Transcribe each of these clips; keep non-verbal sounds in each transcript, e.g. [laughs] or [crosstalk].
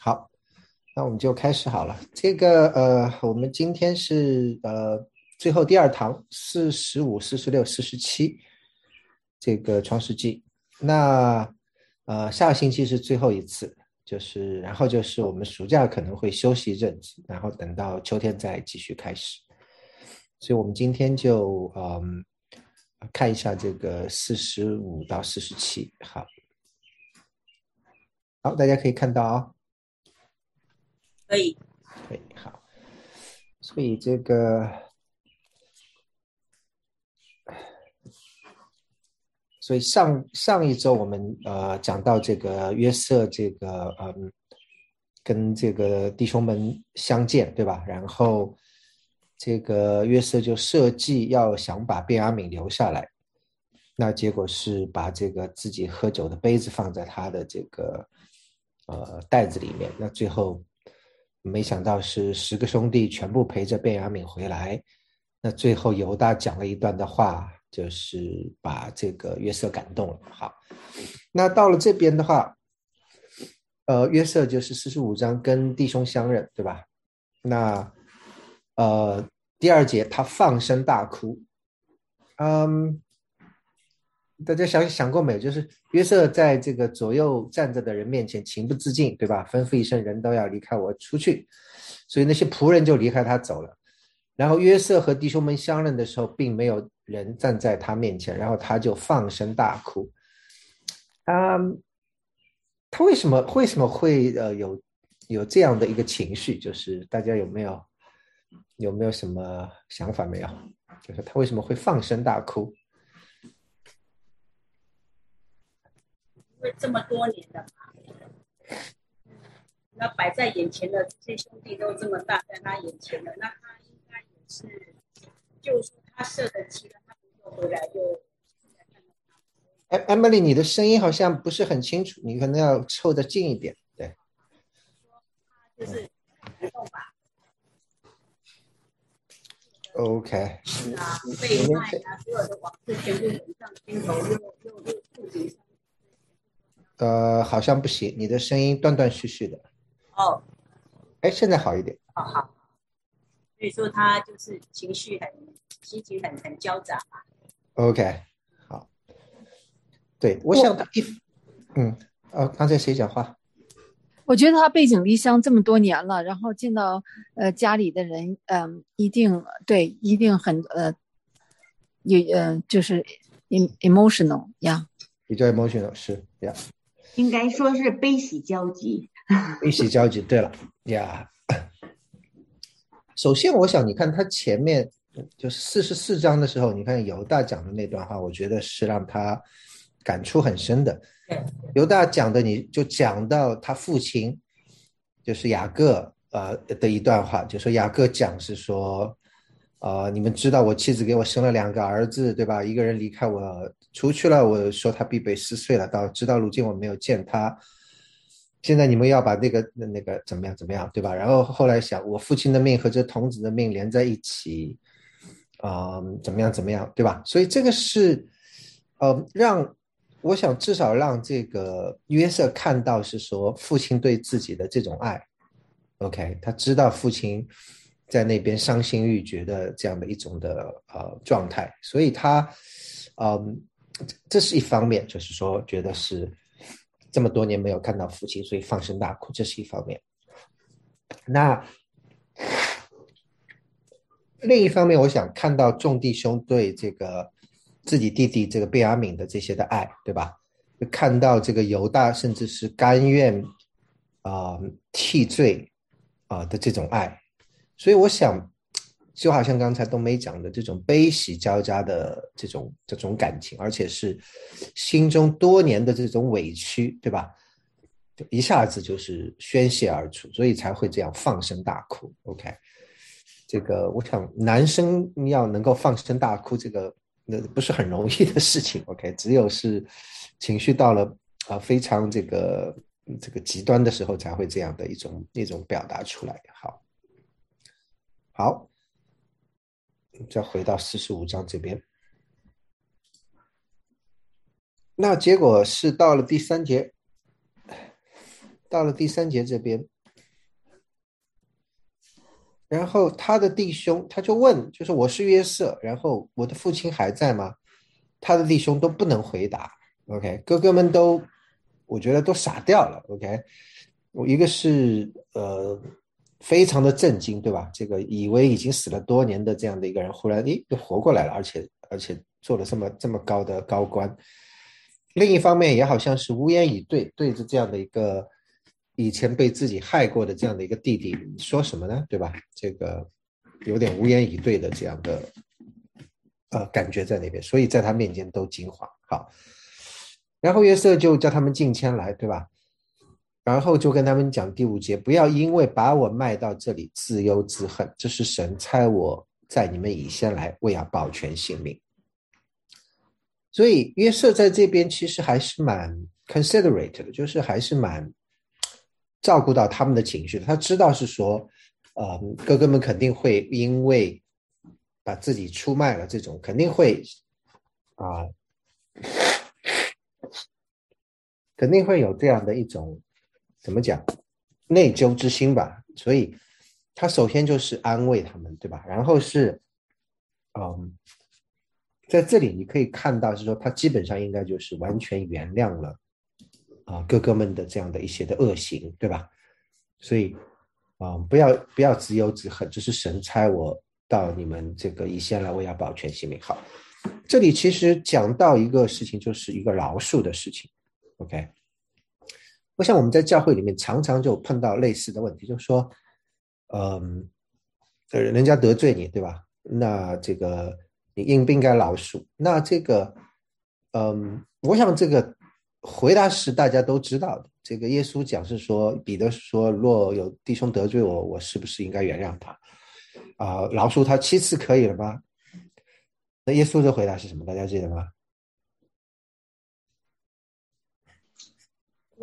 好，那我们就开始好了。这个呃，我们今天是呃最后第二堂，四十五、四十六、四十七，这个创世纪。那呃，下个星期是最后一次，就是然后就是我们暑假可能会休息一阵子，然后等到秋天再继续开始。所以我们今天就嗯看一下这个四十五到四十七，好。好，大家可以看到啊，可以，可以，好，所以这个，所以上上一周我们呃讲到这个约瑟这个嗯跟这个弟兄们相见，对吧？然后这个约瑟就设计要想把便雅悯留下来，那结果是把这个自己喝酒的杯子放在他的这个。呃，袋子里面，那最后没想到是十个兄弟全部陪着卞雅敏回来。那最后犹大讲了一段的话，就是把这个约瑟感动了。好，那到了这边的话，呃，约瑟就是四十五章跟弟兄相认，对吧？那呃，第二节他放声大哭，嗯。大家想想过没有？就是约瑟在这个左右站着的人面前情不自禁，对吧？吩咐一声，人都要离开我出去，所以那些仆人就离开他走了。然后约瑟和弟兄们相认的时候，并没有人站在他面前，然后他就放声大哭。啊，他为什么为什么会呃有有这样的一个情绪？就是大家有没有有没有什么想法没有？就是他为什么会放声大哭？这么多年的嘛，那摆在眼前的这些兄弟都这么大，在他眼前的，那他应该也是，就是他设的期，他不回来就。哎，Emily，你的声音好像不是很清楚，你可能要凑得近一点。对。就是移动吧。OK。是啊，被卖啊，所有的往事全部涌上心头，又又又触及。呃，好像不行，你的声音断断续续的。哦，哎，现在好一点。好好。所以说他就是情绪很，心情很很焦杂嘛。OK，好。对，我想一，嗯，呃，刚才谁讲话？我觉得他背井离乡这么多年了，然后见到呃家里的人，嗯，一定对，一定很呃，有呃，就是 emotional 呀。比较 emotional 是呀。应该说是悲喜交集，[laughs] 悲喜交集。对了呀，首先我想，你看他前面就是四十四章的时候，你看犹大讲的那段话，我觉得是让他感触很深的。犹大讲的，你就讲到他父亲就是雅各呃的一段话，就说雅各讲是说。啊，你们知道我妻子给我生了两个儿子，对吧？一个人离开我出去了，我说他必被撕碎了。到直到如今我没有见他。现在你们要把那个那个怎么样怎么样，对吧？然后后来想，我父亲的命和这童子的命连在一起，啊，怎么样怎么样，对吧？所以这个是，呃，让我想至少让这个约瑟看到是说父亲对自己的这种爱。OK，他知道父亲。在那边伤心欲绝的这样的一种的呃状态，所以他，嗯，这是一方面，就是说觉得是这么多年没有看到父亲，所以放声大哭，这是一方面。那另一方面，我想看到众弟兄对这个自己弟弟这个贝亚敏的这些的爱，对吧？看到这个犹大甚至是甘愿啊替罪啊的这种爱。所以我想，就好像刚才冬梅讲的这种悲喜交加的这种这种感情，而且是心中多年的这种委屈，对吧？就一下子就是宣泄而出，所以才会这样放声大哭。OK，这个我想男生要能够放声大哭，这个那不是很容易的事情。OK，只有是情绪到了啊非常这个这个极端的时候，才会这样的一种一种表达出来。好。好，再回到四十五章这边。那结果是到了第三节，到了第三节这边，然后他的弟兄他就问，就是我是约瑟，然后我的父亲还在吗？他的弟兄都不能回答。OK，哥哥们都，我觉得都傻掉了。OK，我一个是呃，非常的震惊，对吧？这个以为已经死了多年的这样的一个人，忽然诶又活过来了，而且而且做了这么这么高的高官。另一方面也好像是无言以对，对着这样的一个以前被自己害过的这样的一个弟弟说什么呢？对吧？这个有点无言以对的这样的。呃，感觉在那边，所以在他面前都惊慌。好，然后约瑟就叫他们进迁来，对吧？然后就跟他们讲第五节，不要因为把我卖到这里自忧自恨，这是神差我在你们以先来，为要保全性命。所以约瑟在这边其实还是蛮 considerate 的，就是还是蛮照顾到他们的情绪的。他知道是说，呃，哥哥们肯定会因为。把自己出卖了，这种肯定会啊，[coughs] 肯定会有这样的一种怎么讲内疚之心吧。所以他首先就是安慰他们，对吧？然后是嗯，在这里你可以看到是说他基本上应该就是完全原谅了啊哥哥们的这样的一些的恶行，对吧？所以啊，不要不要自忧自恨，这是神差我。到你们这个以先来，我要保全性命。好，这里其实讲到一个事情，就是一个饶恕的事情。OK，我想我们在教会里面常常就碰到类似的问题，就是说，嗯，呃，人家得罪你，对吧？那这个你应不应该饶恕？那这个，嗯，我想这个回答是大家都知道的。这个耶稣讲是说，彼得说，若有弟兄得罪我，我是不是应该原谅他？啊，饶恕他七次可以了吗？那耶稣的回答是什么？大家记得吗？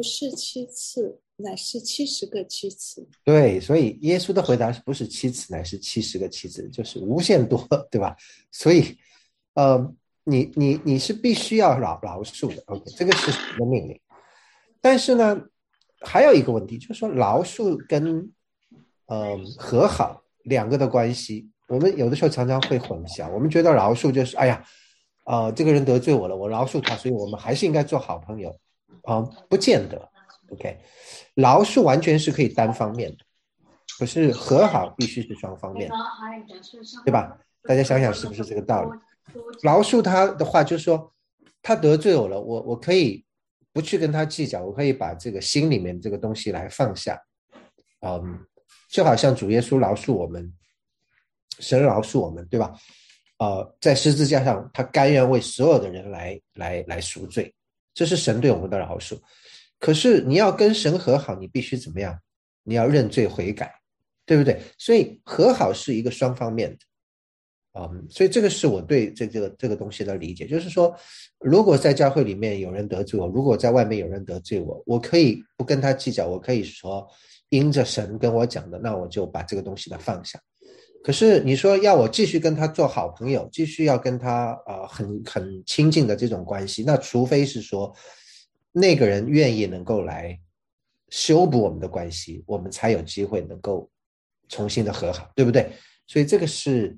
是七次，乃是七十个七次。对，所以耶稣的回答是不是七次，乃是七十个七次，就是无限多，对吧？所以，呃，你你你是必须要饶饶恕的，OK，这个是神的命令。但是呢，还有一个问题，就是说饶恕跟嗯和好。两个的关系，我们有的时候常常会混淆。我们觉得饶恕就是，哎呀，啊，这个人得罪我了，我饶恕他，所以我们还是应该做好朋友，啊，不见得。OK，饶恕完全是可以单方面的，可是和好必须是双方面的，对吧？大家想想是不是这个道理？饶恕他的话，就是说他得罪我了，我我可以不去跟他计较，我可以把这个心里面这个东西来放下，嗯。就好像主耶稣饶恕我们，神饶恕我们，对吧？呃，在十字架上，他甘愿为所有的人来来来赎罪，这是神对我们的饶恕。可是你要跟神和好，你必须怎么样？你要认罪悔改，对不对？所以和好是一个双方面的，嗯，所以这个是我对这这个这个东西的理解，就是说，如果在教会里面有人得罪我，如果在外面有人得罪我，我可以不跟他计较，我可以说。因着神跟我讲的，那我就把这个东西呢放下。可是你说要我继续跟他做好朋友，继续要跟他啊很很亲近的这种关系，那除非是说那个人愿意能够来修补我们的关系，我们才有机会能够重新的和好，对不对？所以这个是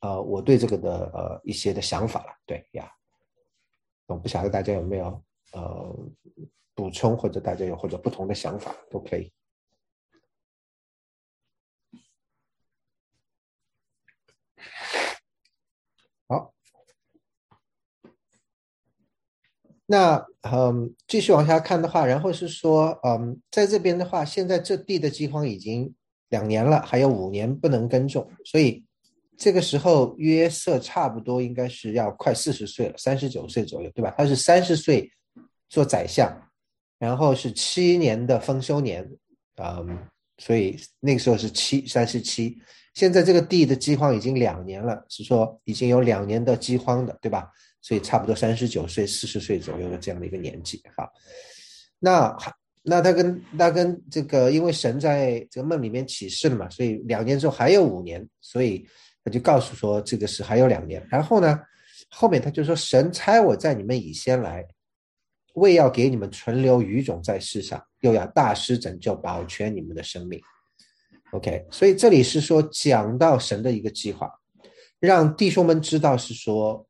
呃我对这个的呃一些的想法了。对呀，我不晓得大家有没有呃补充，或者大家有或者不同的想法都可以。那嗯，继续往下看的话，然后是说，嗯，在这边的话，现在这地的饥荒已经两年了，还有五年不能耕种，所以这个时候约瑟差不多应该是要快四十岁了，三十九岁左右，对吧？他是三十岁做宰相，然后是七年的丰收年，嗯，所以那个时候是七三十七。现在这个地的饥荒已经两年了，是说已经有两年的饥荒的，对吧？所以差不多三十九岁、四十岁左右的这样的一个年纪，好，那那他跟他跟这个，因为神在这个梦里面启示了嘛，所以两年之后还有五年，所以他就告诉说这个是还有两年。然后呢，后面他就说神差我在你们以先来，为要给你们存留余种在世上，又要大施拯救，保全你们的生命。OK，所以这里是说讲到神的一个计划，让弟兄们知道是说，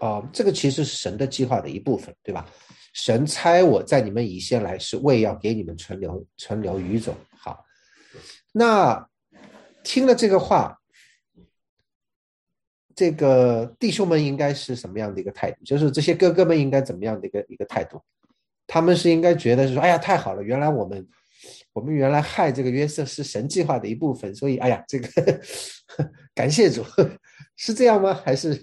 啊、这个其实是神的计划的一部分，对吧？神差我在你们以先来，是为要给你们存留存留余种。好，那听了这个话，这个弟兄们应该是什么样的一个态度？就是这些哥哥们应该怎么样的一个一个态度？他们是应该觉得是说，哎呀，太好了，原来我们我们原来害这个约瑟是神计划的一部分，所以哎呀，这个 [laughs] 感谢主，是这样吗？还是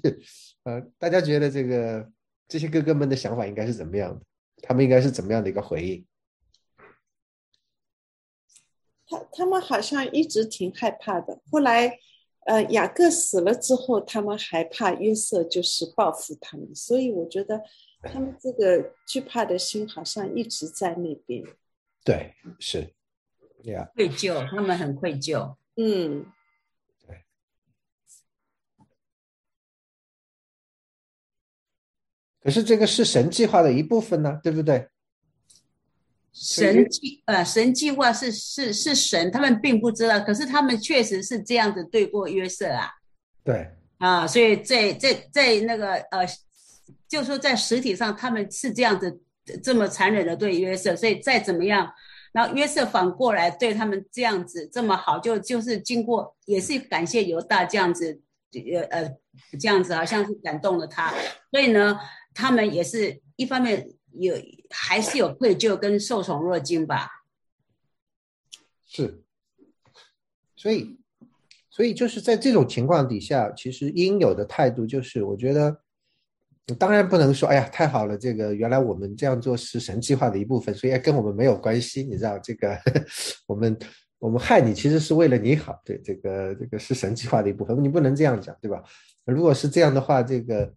呃，大家觉得这个这些哥哥们的想法应该是怎么样的？他们应该是怎么样的一个回应？他他们好像一直挺害怕的。后来，呃，雅各死了之后，他们还怕约瑟就是报复他们，所以我觉得他们这个惧怕的心好像一直在那边。对，是，呀、愧疚，他们很愧疚。嗯，可是这个是神计划的一部分呢，对不对？神计呃，神计划是是是神，他们并不知道，可是他们确实是这样子对过约瑟啊。对，啊，所以在在在那个呃，就说在实体上他们是这样子这么残忍的对约瑟，所以再怎么样，然后约瑟反过来对他们这样子这么好，就就是经过也是感谢犹大这样子呃呃这样子好像是感动了他，所以呢，他们也是一方面有还是有愧疚跟受宠若惊吧。是，所以，所以就是在这种情况底下，其实应有的态度就是，我觉得，当然不能说，哎呀，太好了，这个原来我们这样做是神计划的一部分，所以跟我们没有关系，你知道，这个 [laughs] 我们我们害你其实是为了你好，对，这个这个是神计划的一部分，你不能这样讲，对吧？如果是这样的话，这个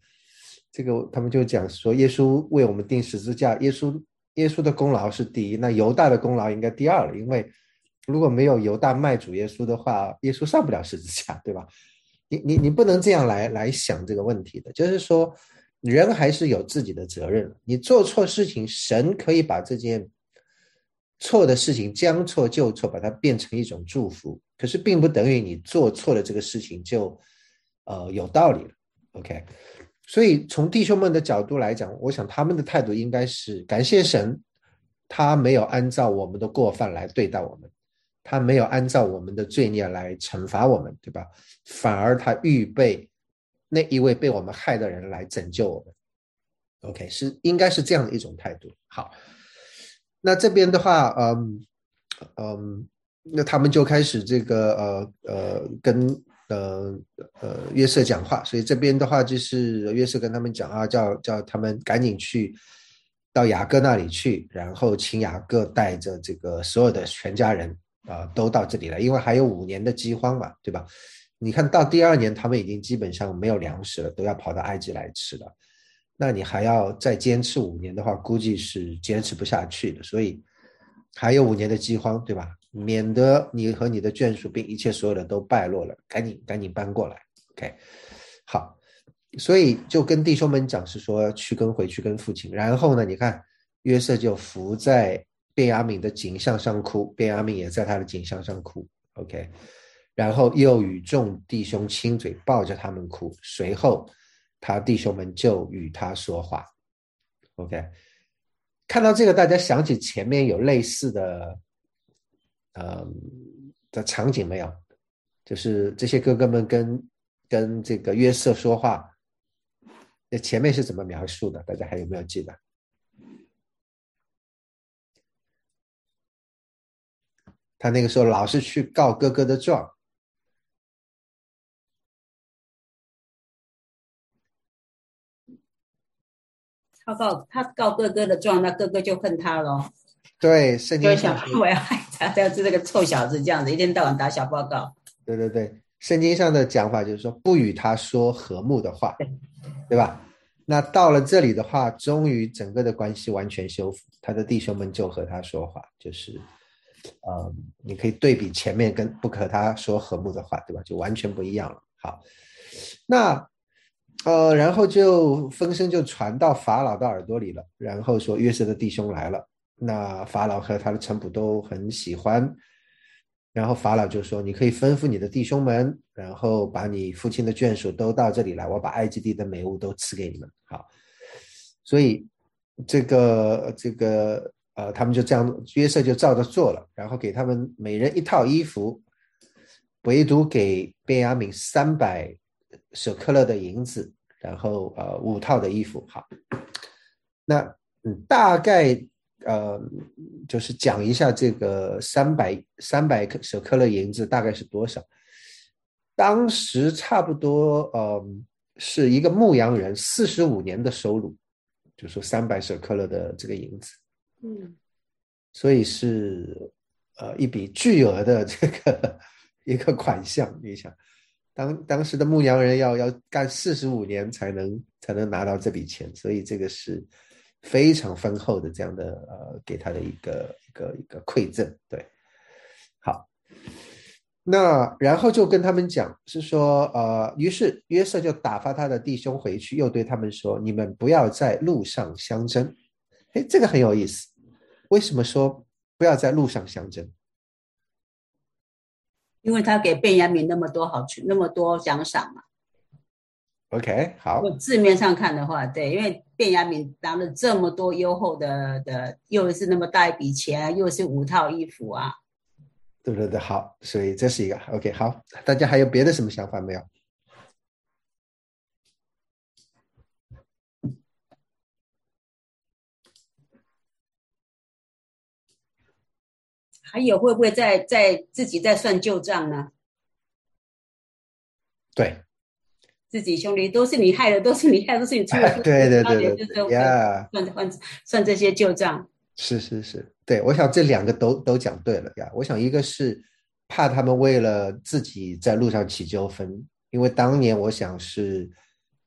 这个他们就讲说，耶稣为我们钉十字架，耶稣耶稣的功劳是第一，那犹大的功劳应该第二了，因为如果没有犹大卖主耶稣的话，耶稣上不了十字架，对吧？你你你不能这样来来想这个问题的，就是说人还是有自己的责任，你做错事情，神可以把这件错的事情将错就错，把它变成一种祝福，可是并不等于你做错了这个事情就呃有道理了，OK？所以从弟兄们的角度来讲，我想他们的态度应该是感谢神，他没有按照我们的过犯来对待我们，他没有按照我们的罪孽来惩罚我们，对吧？反而他预备那一位被我们害的人来拯救我们。OK，是应该是这样的一种态度。好，那这边的话，嗯嗯，那他们就开始这个呃呃跟呃呃约瑟讲话，所以这边的话就是约瑟跟他们讲啊，叫叫他们赶紧去到雅各那里去，然后请雅各带着这个所有的全家人啊、都到这里来，因为还有五年的饥荒嘛，对吧？你看到第二年，他们已经基本上没有粮食了，都要跑到埃及来吃了。那你还要再坚持五年的话，估计是坚持不下去的。所以还有五年的饥荒，对吧？免得你和你的眷属并一切所有的都败落了，赶紧赶紧搬过来。OK，好，所以就跟弟兄们讲是说去跟回去跟父亲，然后呢，你看约瑟就伏在便雅悯的颈项上哭，便雅悯也在他的颈项上哭。OK，然后又与众弟兄亲嘴，抱着他们哭。随后，他弟兄们就与他说话。OK，看到这个，大家想起前面有类似的，嗯的场景没有？就是这些哥哥们跟跟这个约瑟说话，那前面是怎么描述的？大家还有没有记得？他那个时候老是去告哥哥的状，他告他告哥哥的状，那哥哥就恨他咯，对，圣经上说我要害他，这样子这个臭小子这样子，一天到晚打小报告。对对对，圣经上的讲法就是说不与他说和睦的话，对吧？那到了这里的话，终于整个的关系完全修复，他的弟兄们就和他说话，就是，呃，你可以对比前面跟不和他说和睦的话，对吧？就完全不一样了。好，那呃，然后就风声就传到法老的耳朵里了，然后说约瑟的弟兄来了。那法老和他的臣仆都很喜欢，然后法老就说：“你可以吩咐你的弟兄们，然后把你父亲的眷属都到这里来，我把埃及地的美物都赐给你们。”好，所以这个这个呃，他们就这样，约瑟就照着做了，然后给他们每人一套衣服，唯独给便雅悯三百舍克勒的银子，然后呃五套的衣服。好，那嗯大概。呃，就是讲一下这个三百三百舍克勒银子大概是多少？当时差不多，呃，是一个牧羊人四十五年的收入，就说三百舍克勒的这个银子，嗯，所以是呃一笔巨额的这个一个款项。你想，当当时的牧羊人要要干四十五年才能才能拿到这笔钱，所以这个是。非常丰厚的这样的呃，给他的一个一个一个馈赠，对，好，那然后就跟他们讲，是说呃，于是约瑟就打发他的弟兄回去，又对他们说：“你们不要在路上相争。”哎，这个很有意思，为什么说不要在路上相争？因为他给贝雅敏那么多好处，那么多奖赏嘛。OK，好。字面上看的话，对，因为卞雅敏拿了这么多优厚的的，又是那么大一笔钱，又是五套衣服啊。对对对，好，所以这是一个 OK，好，大家还有别的什么想法没有？还有会不会再再自己再算旧账呢？对。自己兄弟都是你害的，都是你害，都是你出的。对对对对，呀，算算算这些旧账。是是是，对，我想这两个都都讲对了呀。我想一个是怕他们为了自己在路上起纠纷，因为当年我想是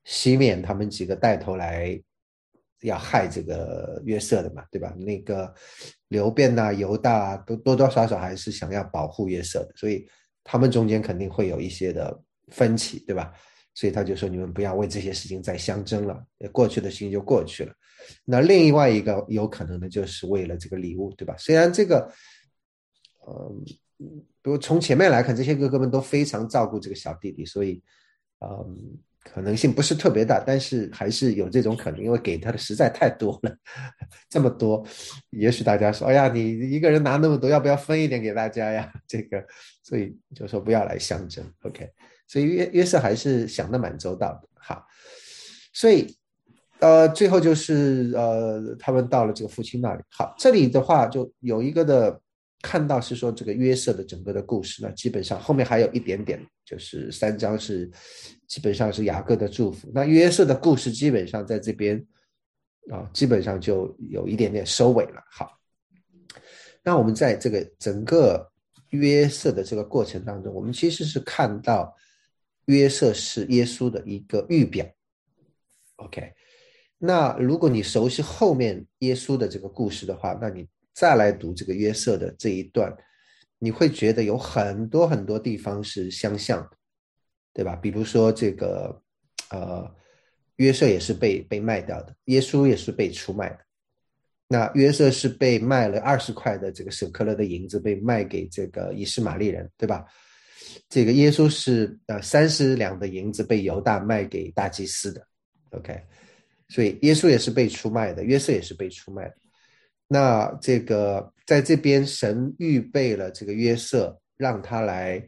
西缅他们几个带头来要害这个约瑟的嘛，对吧？那个刘辩呐、犹大都多多少少还是想要保护约瑟的，所以他们中间肯定会有一些的分歧，对吧？所以他就说：“你们不要为这些事情再相争了，过去的事情就过去了。那另外一个有可能的，就是为了这个礼物，对吧？虽然这个，嗯，比如从前面来看，这些哥哥们都非常照顾这个小弟弟，所以，嗯，可能性不是特别大，但是还是有这种可能，因为给他的实在太多了，[laughs] 这么多，也许大家说：哎呀，你一个人拿那么多，要不要分一点给大家呀？[laughs] 这个，所以就说不要来相争，OK。”所以约约瑟还是想的蛮周到的，好，所以呃，最后就是呃，他们到了这个父亲那里。好，这里的话就有一个的看到是说这个约瑟的整个的故事，那基本上后面还有一点点，就是三章是基本上是雅各的祝福。那约瑟的故事基本上在这边啊，基本上就有一点点收尾了。好，那我们在这个整个约瑟的这个过程当中，我们其实是看到。约瑟是耶稣的一个预表，OK。那如果你熟悉后面耶稣的这个故事的话，那你再来读这个约瑟的这一段，你会觉得有很多很多地方是相像，对吧？比如说这个，呃，约瑟也是被被卖掉的，耶稣也是被出卖的。那约瑟是被卖了二十块的这个舍克勒的银子，被卖给这个以斯玛利人，对吧？这个耶稣是呃三十两的银子被犹大卖给大祭司的，OK，所以耶稣也是被出卖的，约瑟也是被出卖的。那这个在这边神预备了这个约瑟，让他来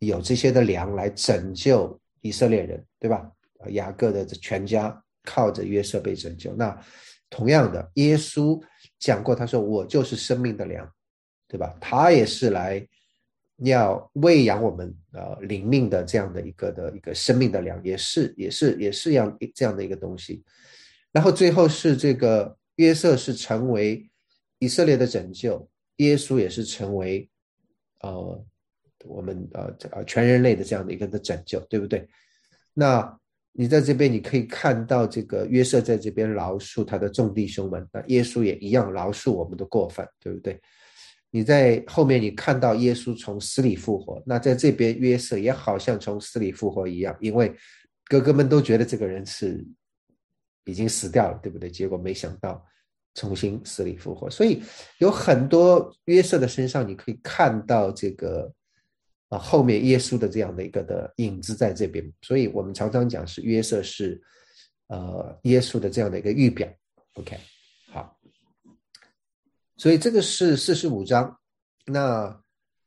有这些的粮来拯救以色列人，对吧？雅各的全家靠着约瑟被拯救。那同样的，耶稣讲过，他说我就是生命的粮，对吧？他也是来。要喂养我们呃灵命的这样的一个的一个生命的粮，也是也是也是样这样的一个东西。然后最后是这个约瑟是成为以色列的拯救，耶稣也是成为呃我们呃呃全人类的这样的一个的拯救，对不对？那你在这边你可以看到这个约瑟在这边饶恕他的众弟兄们，那耶稣也一样饶恕我们的过犯，对不对？你在后面，你看到耶稣从死里复活，那在这边约瑟也好像从死里复活一样，因为哥哥们都觉得这个人是已经死掉了，对不对？结果没想到重新死里复活，所以有很多约瑟的身上，你可以看到这个啊后面耶稣的这样的一个的影子在这边。所以我们常常讲是约瑟是呃耶稣的这样的一个预表。OK，所以这个是四十五章。那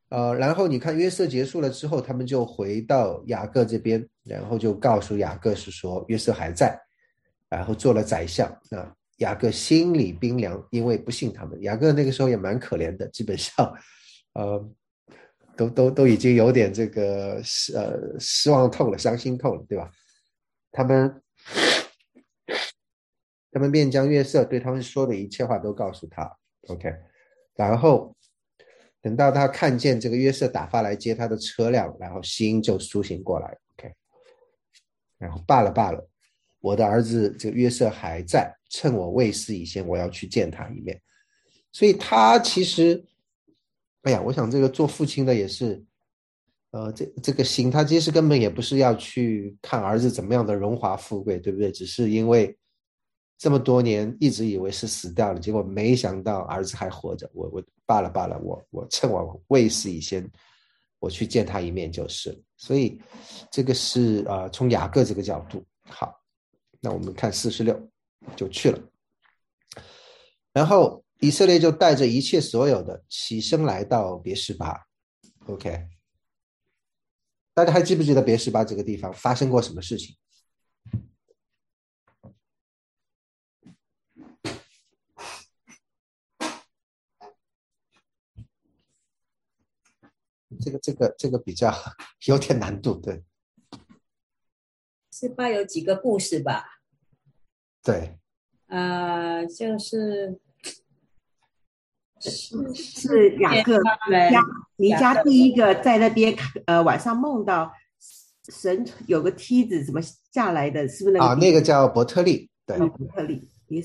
呃，然后你看约瑟结束了之后，他们就回到雅各这边，然后就告诉雅各是说约瑟还在，然后做了宰相。那雅各心里冰凉，因为不信他们。雅各那个时候也蛮可怜的，基本上，呃，都都都已经有点这个失呃失望透了，伤心透了，对吧？他们他们便将约瑟对他们说的一切话都告诉他。OK，然后。等到他看见这个约瑟打发来接他的车辆，然后心就苏醒过来。OK，然后罢了罢了，我的儿子这个约瑟还在，趁我未死以前，我要去见他一面。所以他其实，哎呀，我想这个做父亲的也是，呃，这这个心，他其实根本也不是要去看儿子怎么样的荣华富贵，对不对？只是因为。这么多年一直以为是死掉了，结果没想到儿子还活着。我我罢了罢了，我我趁我未死以前，我去见他一面就是了。所以这个是啊，从雅各这个角度好。那我们看四十六就去了，然后以色列就带着一切所有的起身来到别是巴。OK，大家还记不记得别是巴这个地方发生过什么事情？这个这个这个比较有点难度，对。是吧？有几个故事吧？对。呃，就是是是雅各家离家第一个在那边呃晚上梦到神有个梯子怎么下来的，是不是那个？啊，那个叫伯特利，对，伯特利，对。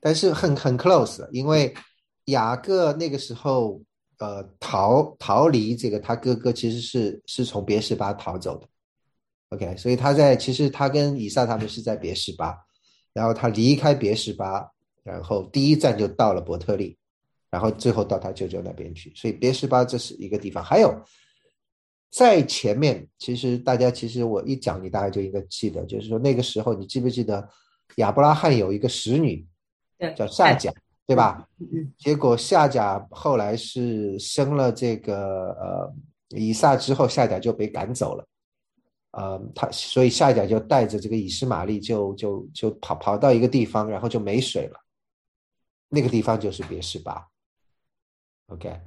但是很很 close，因为雅各那个时候。呃，逃逃离这个他哥哥其实是是从别什巴逃走的，OK，所以他在其实他跟以撒他们是在别什巴，然后他离开别什巴，然后第一站就到了伯特利，然后最后到他舅舅那边去，所以别什巴这是一个地方。还有在前面，其实大家其实我一讲你大概就应该记得，就是说那个时候你记不记得亚伯拉罕有一个使女，叫夏甲。对吧？结果夏甲后来是生了这个呃以撒之后，夏甲就被赶走了，呃，他所以夏甲就带着这个以实玛利就就就跑跑到一个地方，然后就没水了，那个地方就是别是巴。OK，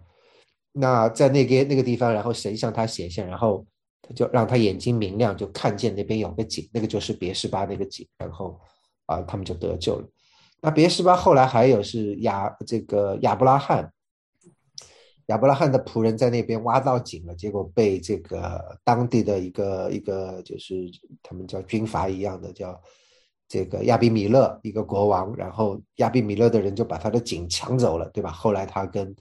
那在那个那个地方，然后神向他显现，然后他就让他眼睛明亮，就看见那边有个井，那个就是别是巴那个井，然后啊，他们就得救了。那别是巴后来还有是亚这个亚伯拉罕，亚伯拉罕的仆人在那边挖到井了，结果被这个当地的一个一个就是他们叫军阀一样的叫这个亚比米勒一个国王，然后亚比米勒的人就把他的井抢走了，对吧？后来他跟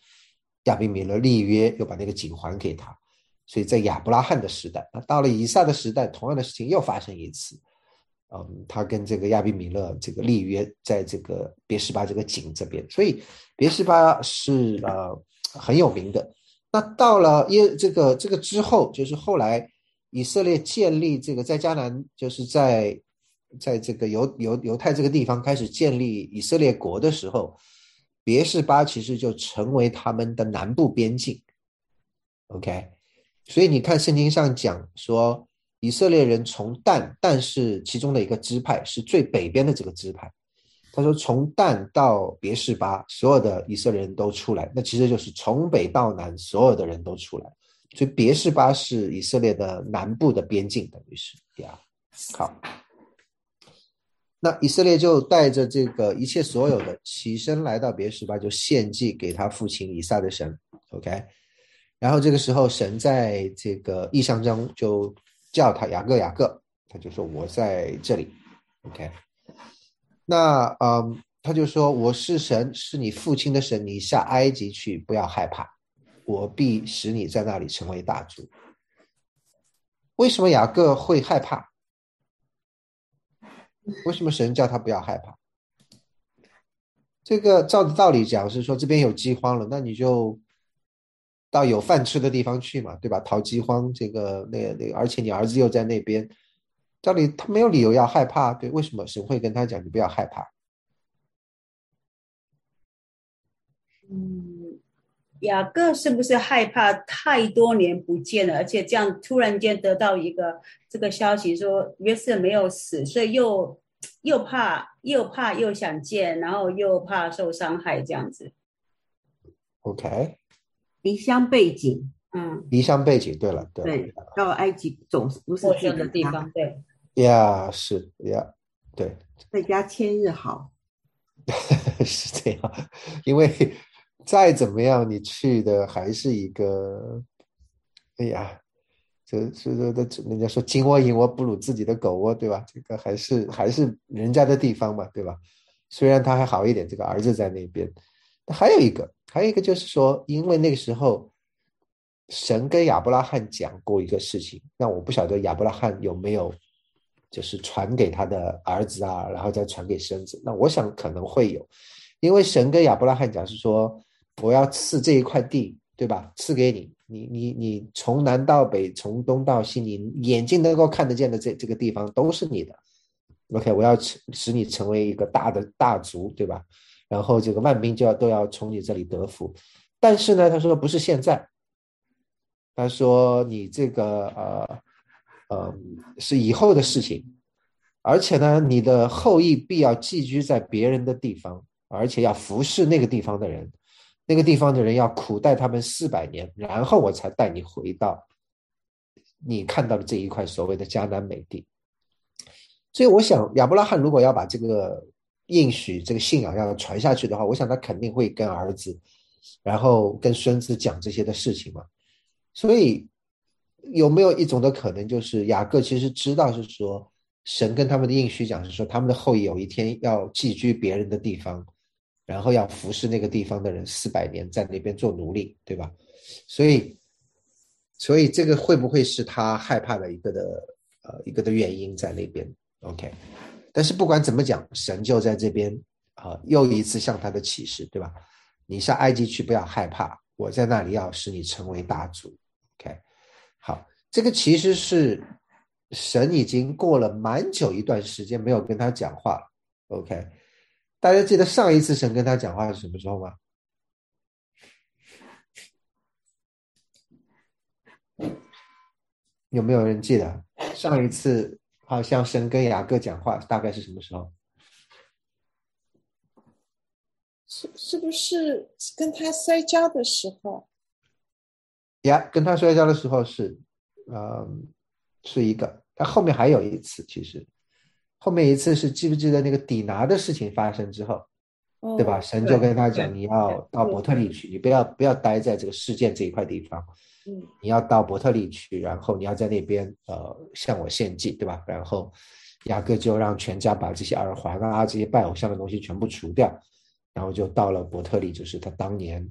亚比米勒立约，又把那个井还给他，所以在亚伯拉罕的时代，那到了以撒的时代，同样的事情又发生一次。嗯，他跟这个亚比米勒这个立约，在这个别什巴这个井这边，所以别什巴是呃很有名的。那到了耶这个这个之后，就是后来以色列建立这个在迦南，就是在在这个犹犹犹太这个地方开始建立以色列国的时候，别是巴其实就成为他们的南部边境。OK，所以你看圣经上讲说。以色列人从但，但是其中的一个支派是最北边的这个支派。他说，从但到别是巴，所有的以色列人都出来，那其实就是从北到南，所有的人都出来。所以别是巴是以色列的南部的边境，等于是第二。好，那以色列就带着这个一切所有的起身来到别是巴，就献祭给他父亲以撒的神。OK，然后这个时候神在这个意象中就。叫他雅各，雅各，他就说我在这里，OK。那嗯，他就说我是神，是你父亲的神，你下埃及去，不要害怕，我必使你在那里成为大族。为什么雅各会害怕？为什么神叫他不要害怕？这个照着道理讲是说，这边有饥荒了，那你就到有饭吃的地方去嘛，对吧？逃饥荒，这个那个那个，而且你儿子又在那边，照理他没有理由要害怕，对？为什么神会跟他讲你不要害怕？嗯，雅各是不是害怕太多年不见了，而且这样突然间得到一个这个消息说约瑟没有死，所以又。又怕又怕又想见，然后又怕受伤害，这样子。OK，离乡背景，嗯，离乡背景。对了，对，到埃及总是不是陌生的地方，对。呀，是呀，对。在家千日好。[laughs] 是这样，因为再怎么样，你去的还是一个，哎呀。这这这这，人家说金窝银窝不如自己的狗窝，对吧？这个还是还是人家的地方嘛，对吧？虽然他还好一点，这个儿子在那边。还有一个，还有一个就是说，因为那个时候神跟亚伯拉罕讲过一个事情，那我不晓得亚伯拉罕有没有就是传给他的儿子啊，然后再传给孙子。那我想可能会有，因为神跟亚伯拉罕讲是说，我要赐这一块地，对吧？赐给你。你你你从南到北，从东到西，你眼睛能够看得见的这这个地方都是你的。OK，我要使使你成为一个大的大族，对吧？然后这个万兵就要都要从你这里得福。但是呢，他说不是现在，他说你这个呃呃是以后的事情，而且呢，你的后裔必要寄居在别人的地方，而且要服侍那个地方的人。那个地方的人要苦待他们四百年，然后我才带你回到你看到的这一块所谓的迦南美地。所以，我想亚伯拉罕如果要把这个应许、这个信仰要传下去的话，我想他肯定会跟儿子，然后跟孙子讲这些的事情嘛。所以，有没有一种的可能，就是雅各其实知道是说，神跟他们的应许讲是说，他们的后裔有一天要寄居别人的地方。然后要服侍那个地方的人四百年，在那边做奴隶，对吧？所以，所以这个会不会是他害怕的一个的呃一个的原因在那边？OK，但是不管怎么讲，神就在这边啊，又一次向他的启示，对吧？你上埃及去，不要害怕，我在那里要使你成为大族。OK，好，这个其实是神已经过了蛮久一段时间没有跟他讲话了。OK。大家记得上一次神跟他讲话是什么时候吗？有没有人记得上一次好像神跟雅各讲话大概是什么时候？是是不是跟他摔跤的时候？呀，跟他摔跤的时候是，嗯，是一个。他后面还有一次，其实。后面一次是记不记得那个底拿的事情发生之后，对吧？神就跟他讲，你要到伯特利去，你不要不要待在这个事件这一块地方，嗯，你要到伯特利去，然后你要在那边呃向我献祭，对吧？然后雅各就让全家把这些耳环啊这些拜偶像的东西全部除掉，然后就到了伯特利，就是他当年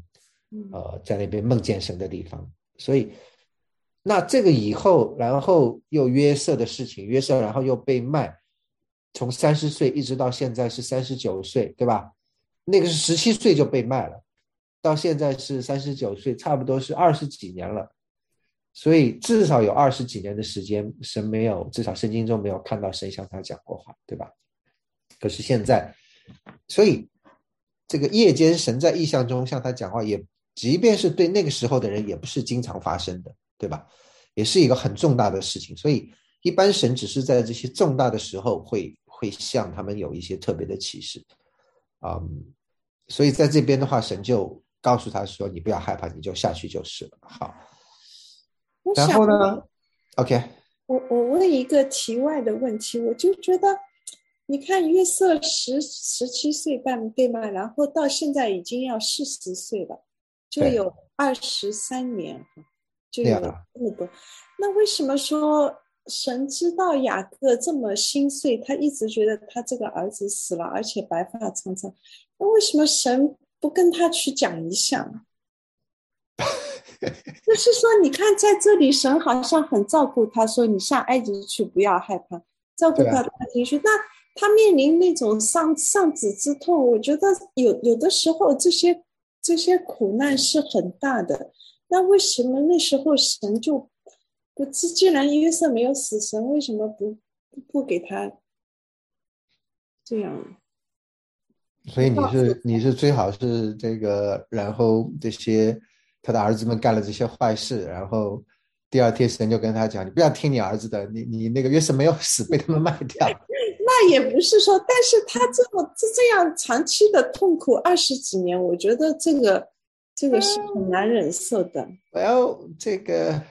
呃在那边梦见神的地方。所以那这个以后，然后又约瑟的事情，约瑟然后又被卖。从三十岁一直到现在是三十九岁，对吧？那个是十七岁就被卖了，到现在是三十九岁，差不多是二十几年了。所以至少有二十几年的时间，神没有，至少圣经中没有看到神向他讲过话，对吧？可是现在，所以这个夜间神在异象中向他讲话，也即便是对那个时候的人，也不是经常发生的，对吧？也是一个很重大的事情，所以。一般神只是在这些重大的时候会会向他们有一些特别的启示，嗯，所以在这边的话，神就告诉他说：“你不要害怕，你就下去就是了。”好，然后呢？OK，我我问一个题外的问题，我就觉得，你看约瑟十十七岁半对吗？然后到现在已经要四十岁了，就有二十三年，就有这么多，那为什么说？神知道雅各这么心碎，他一直觉得他这个儿子死了，而且白发苍苍。那为什么神不跟他去讲一下？就是说，你看在这里，神好像很照顾他，说你下埃及去，不要害怕，照顾他的情绪。那他面临那种丧丧子之痛，我觉得有有的时候这些这些苦难是很大的。那为什么那时候神就不？既然约瑟没有死，神为什么不不给他这样？所以你是你是最好是这个，然后这些他的儿子们干了这些坏事，然后第二天神就跟他讲：“你不要听你儿子的，你你那个约瑟没有死，[laughs] 被他们卖掉。[laughs] ”那也不是说，但是他这么这这样长期的痛苦二十几年，我觉得这个。这个是很难忍受的。我要这个，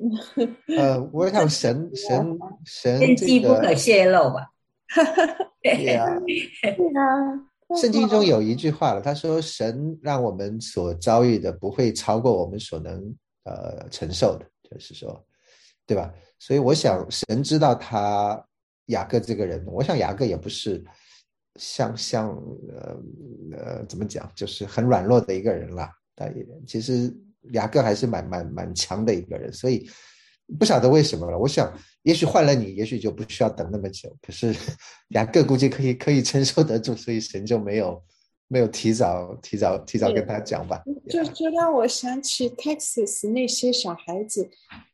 [laughs] 呃，我想神神神，天机不可泄露吧？对啊，对啊。圣经中有一句话了，他说：“神让我们所遭遇的不会超过我们所能呃承受的。”就是说，对吧？所以我想神知道他雅各这个人，我想雅各也不是像像呃呃怎么讲，就是很软弱的一个人啦。他也其实雅各还是蛮蛮蛮强的一个人，所以不晓得为什么了。我想，也许换了你，也许就不需要等那么久。可是 [laughs] 雅各估计可以可以承受得住，所以神就没有没有提早提早提早跟他讲吧。就就让我想起 Texas 那些小孩子，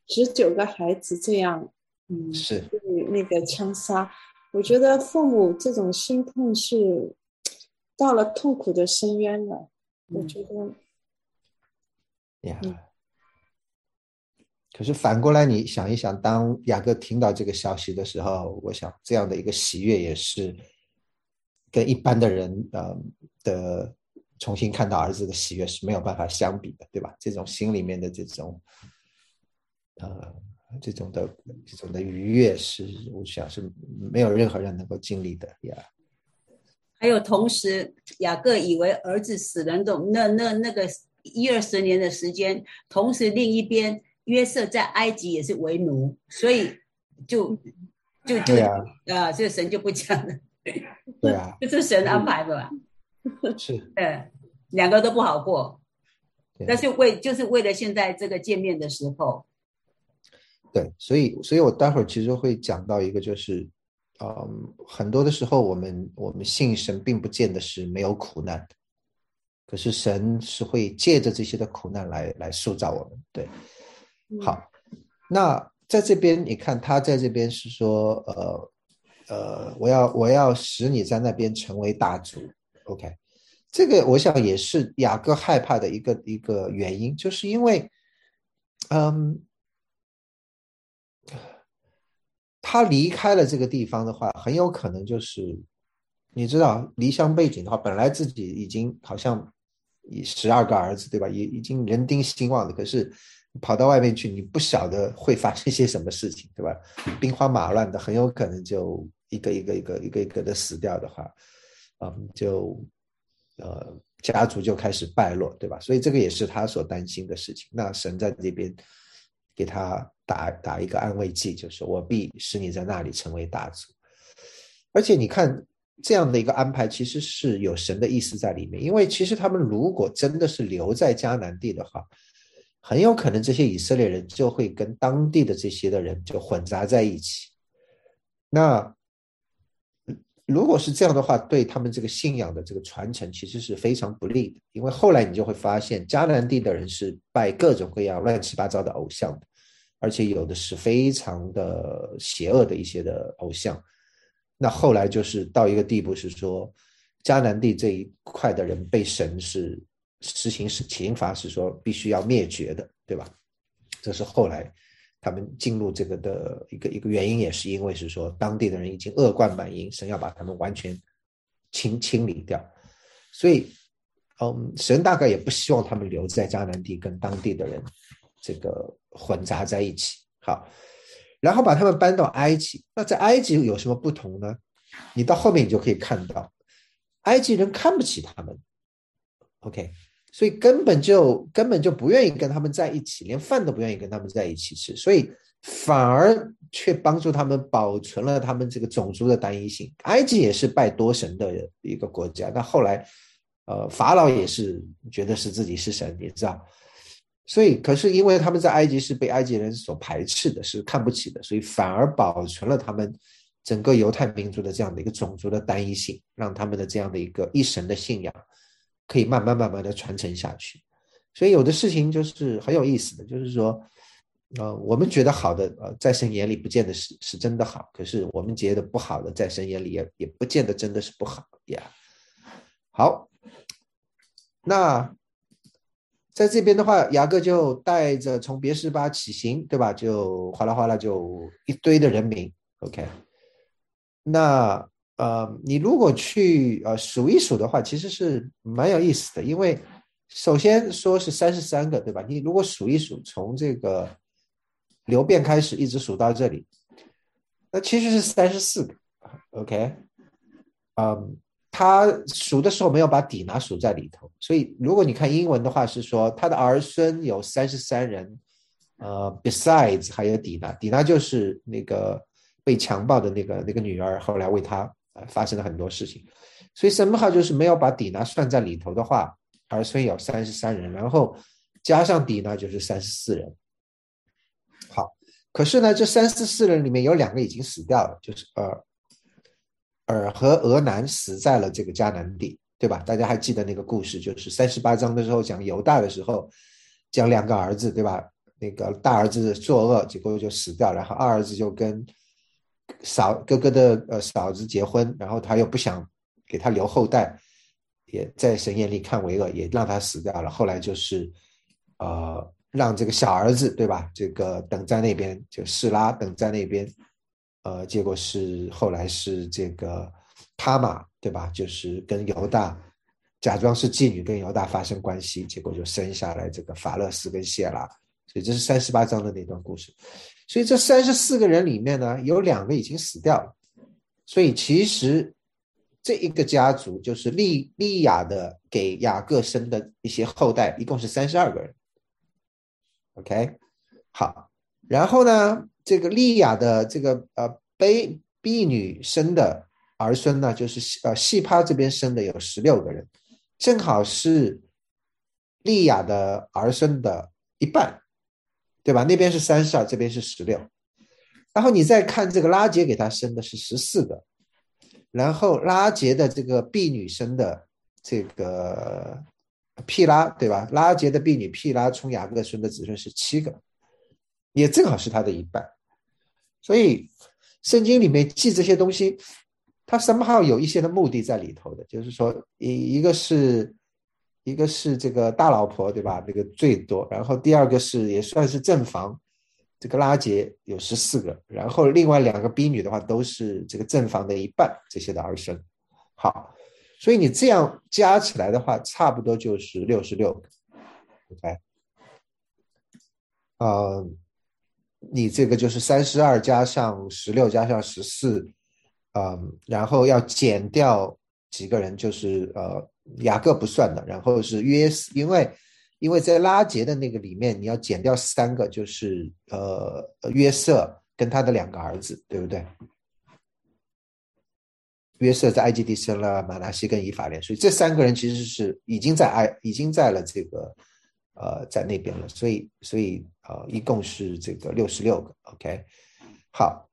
十九个孩子这样，嗯，是那个枪杀。我觉得父母这种心痛是到了痛苦的深渊了。我觉得。呀，可是反过来，你想一想，当雅各听到这个消息的时候，我想这样的一个喜悦也是跟一般的人呃的重新看到儿子的喜悦是没有办法相比的，对吧？这种心里面的这种呃这种的这种的愉悦是，我想是没有任何人能够经历的呀。还有，同时雅各以为儿子死了，那种那那那个。一二十年的时间，同时另一边约瑟在埃及也是为奴，所以就就就啊，这个神就不讲了。[laughs] 对啊，这是神安排的吧？是，对，[laughs] 两个都不好过。但是为就是为了现在这个见面的时候。对，所以所以我待会儿其实会讲到一个，就是嗯，很多的时候我们我们信神，并不见得是没有苦难。可是神是会借着这些的苦难来来塑造我们，对。好，那在这边你看他在这边是说，呃呃，我要我要使你在那边成为大族，OK。这个我想也是雅各害怕的一个一个原因，就是因为，嗯，他离开了这个地方的话，很有可能就是你知道离乡背景的话，本来自己已经好像。十二个儿子，对吧？也已经人丁兴旺的，可是跑到外面去，你不晓得会发生些什么事情，对吧？兵荒马乱的，很有可能就一个一个一个一个一个的死掉的话，嗯，就呃家族就开始败落，对吧？所以这个也是他所担心的事情。那神在这边给他打打一个安慰剂，就是我必使你在那里成为大族，而且你看。这样的一个安排其实是有神的意思在里面，因为其实他们如果真的是留在迦南地的话，很有可能这些以色列人就会跟当地的这些的人就混杂在一起。那如果是这样的话，对他们这个信仰的这个传承其实是非常不利的，因为后来你就会发现迦南地的人是拜各种各样乱七八糟的偶像的，而且有的是非常的邪恶的一些的偶像。那后来就是到一个地步，是说迦南地这一块的人被神是实行是刑罚，是说必须要灭绝的，对吧？这是后来他们进入这个的一个一个原因，也是因为是说当地的人已经恶贯满盈，神要把他们完全清清理掉。所以，嗯，神大概也不希望他们留在迦南地跟当地的人这个混杂在一起。好。然后把他们搬到埃及，那在埃及有什么不同呢？你到后面你就可以看到，埃及人看不起他们，OK，所以根本就根本就不愿意跟他们在一起，连饭都不愿意跟他们在一起吃，所以反而却帮助他们保存了他们这个种族的单一性。埃及也是拜多神的一个国家，那后来，呃，法老也是觉得是自己是神，你知道。所以，可是因为他们在埃及是被埃及人所排斥的，是看不起的，所以反而保存了他们整个犹太民族的这样的一个种族的单一性，让他们的这样的一个一神的信仰可以慢慢慢慢的传承下去。所以有的事情就是很有意思的，就是说，呃，我们觉得好的，呃，在神眼里不见得是是真的好，可是我们觉得不好的，在神眼里也也不见得真的是不好呀。好，那在这边的话，雅各就带着从别是巴起行，对吧？就哗啦哗啦就一堆的人民，OK。那呃，你如果去呃数一数的话，其实是蛮有意思的，因为。首先说是三十三个，对吧？你如果数一数，从这个流变开始，一直数到这里，那其实是三十四个。OK，嗯，他数的时候没有把底拿数在里头，所以如果你看英文的话，是说他的儿孙有三十三人，呃，besides 还有底拿，底拿就是那个被强暴的那个那个女儿，后来为他发生了很多事情，所以什么号就是没有把底拿算在里头的话。儿孙有三十三人，然后加上底呢，就是三十四人。好，可是呢，这三十四人里面有两个已经死掉了，就是呃尔和俄南死在了这个迦南地，对吧？大家还记得那个故事，就是三十八章的时候讲犹大的时候，讲两个儿子，对吧？那个大儿子作恶，结果就死掉，然后二儿子就跟嫂哥哥的呃嫂子结婚，然后他又不想给他留后代。也在神眼里看为恶，也让他死掉了。后来就是，呃，让这个小儿子，对吧？这个等在那边，就示拉等在那边，呃，结果是后来是这个他玛，对吧？就是跟犹大假装是妓女，跟犹大发生关系，结果就生下来这个法勒斯跟谢拉。所以这是三十八章的那段故事。所以这三十四个人里面呢，有两个已经死掉了。所以其实。这一个家族就是利利亚的给雅各生的一些后代，一共是三十二个人。OK，好，然后呢，这个利亚的这个呃卑婢女生的儿孙呢，就是呃细帕这边生的有十六个人，正好是利亚的儿孙的一半，对吧？那边是三十二，这边是十六。然后你再看这个拉杰给他生的是十四个。然后拉杰的这个婢女生的这个毗拉，对吧？拉杰的婢女毗拉从雅各生的子孙是七个，也正好是他的一半。所以圣经里面记这些东西，它什么号有一些的目的在里头的，就是说一一个是一个是这个大老婆，对吧？这个最多，然后第二个是也算是正房。这个拉杰有十四个，然后另外两个婢女的话都是这个正房的一半，这些的儿孙。好，所以你这样加起来的话，差不多就是六十六个。OK，呃，你这个就是三十二加上十六加上十四，嗯，然后要减掉几个人，就是呃雅各不算的，然后是约，因为。因为在拉结的那个里面，你要减掉三个，就是呃约瑟跟他的两个儿子，对不对？约瑟在埃及地生了马拿西跟以法莲，所以这三个人其实是已经在埃，已经在了这个呃在那边了，所以所以呃一共是这个六十六个，OK。好，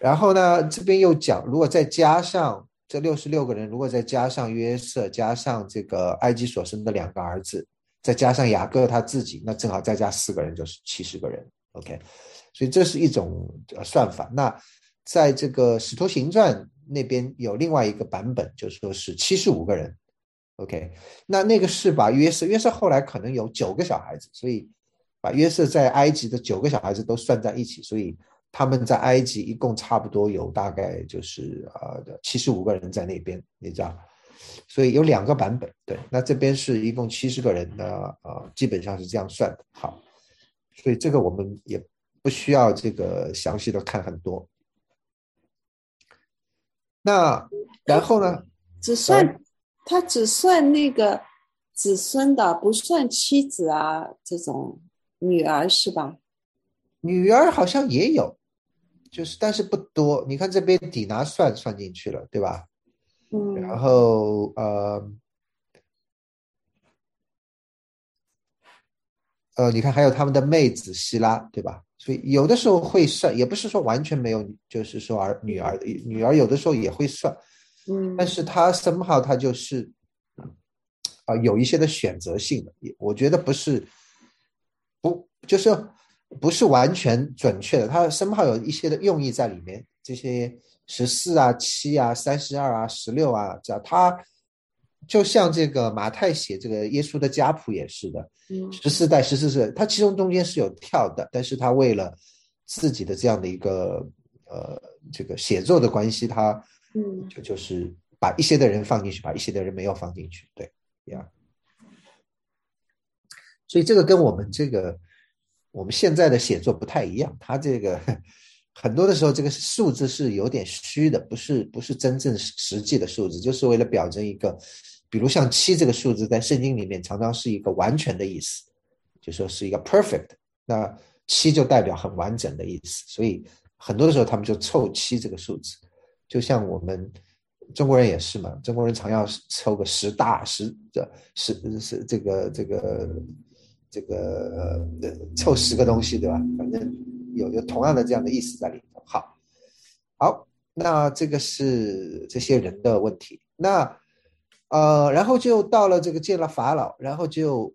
然后呢这边又讲，如果再加上这六十六个人，如果再加上约瑟，加上这个埃及所生的两个儿子。再加上雅各他自己，那正好再加四个人就是七十个人，OK，所以这是一种算法。那在这个使徒行传那边有另外一个版本，就是说是七十五个人，OK，那那个是把约瑟，约瑟后来可能有九个小孩子，所以把约瑟在埃及的九个小孩子都算在一起，所以他们在埃及一共差不多有大概就是呃七十五个人在那边，你知道。所以有两个版本，对，那这边是一共七十个人的，呃，基本上是这样算的。好，所以这个我们也不需要这个详细的看很多。那然后呢？只算他只算那个子孙的，不算妻子啊这种女儿是吧？女儿好像也有，就是但是不多。你看这边底拿算算进去了，对吧？嗯然后呃呃，你看还有他们的妹子希拉，对吧？所以有的时候会算，也不是说完全没有，就是说儿女儿的女儿有的时候也会算，嗯，但是他生号他就是啊有一些的选择性的，我觉得不是不就是不是完全准确的，他生怕有一些的用意在里面，这些十四啊、七啊、三十二啊、十六啊，这样他。就像这个马太写这个耶稣的家谱也是的，十四代十四世，他其中中间是有跳的，但是他为了自己的这样的一个呃这个写作的关系，他嗯就就是把一些的人放进去，把一些的人没有放进去，对呀。所以这个跟我们这个我们现在的写作不太一样，它这个很多的时候这个数字是有点虚的，不是不是真正实际的数字，就是为了表征一个。比如像七这个数字，在圣经里面常常是一个完全的意思，就说是一个 perfect。那七就代表很完整的意思，所以很多的时候他们就凑七这个数字。就像我们中国人也是嘛，中国人常要凑个十大十的十十这个这个这个凑十个东西，对吧？反正有有同样的这样的意思在里头。好，好，那这个是这些人的问题。那。呃，然后就到了这个见了法老，然后就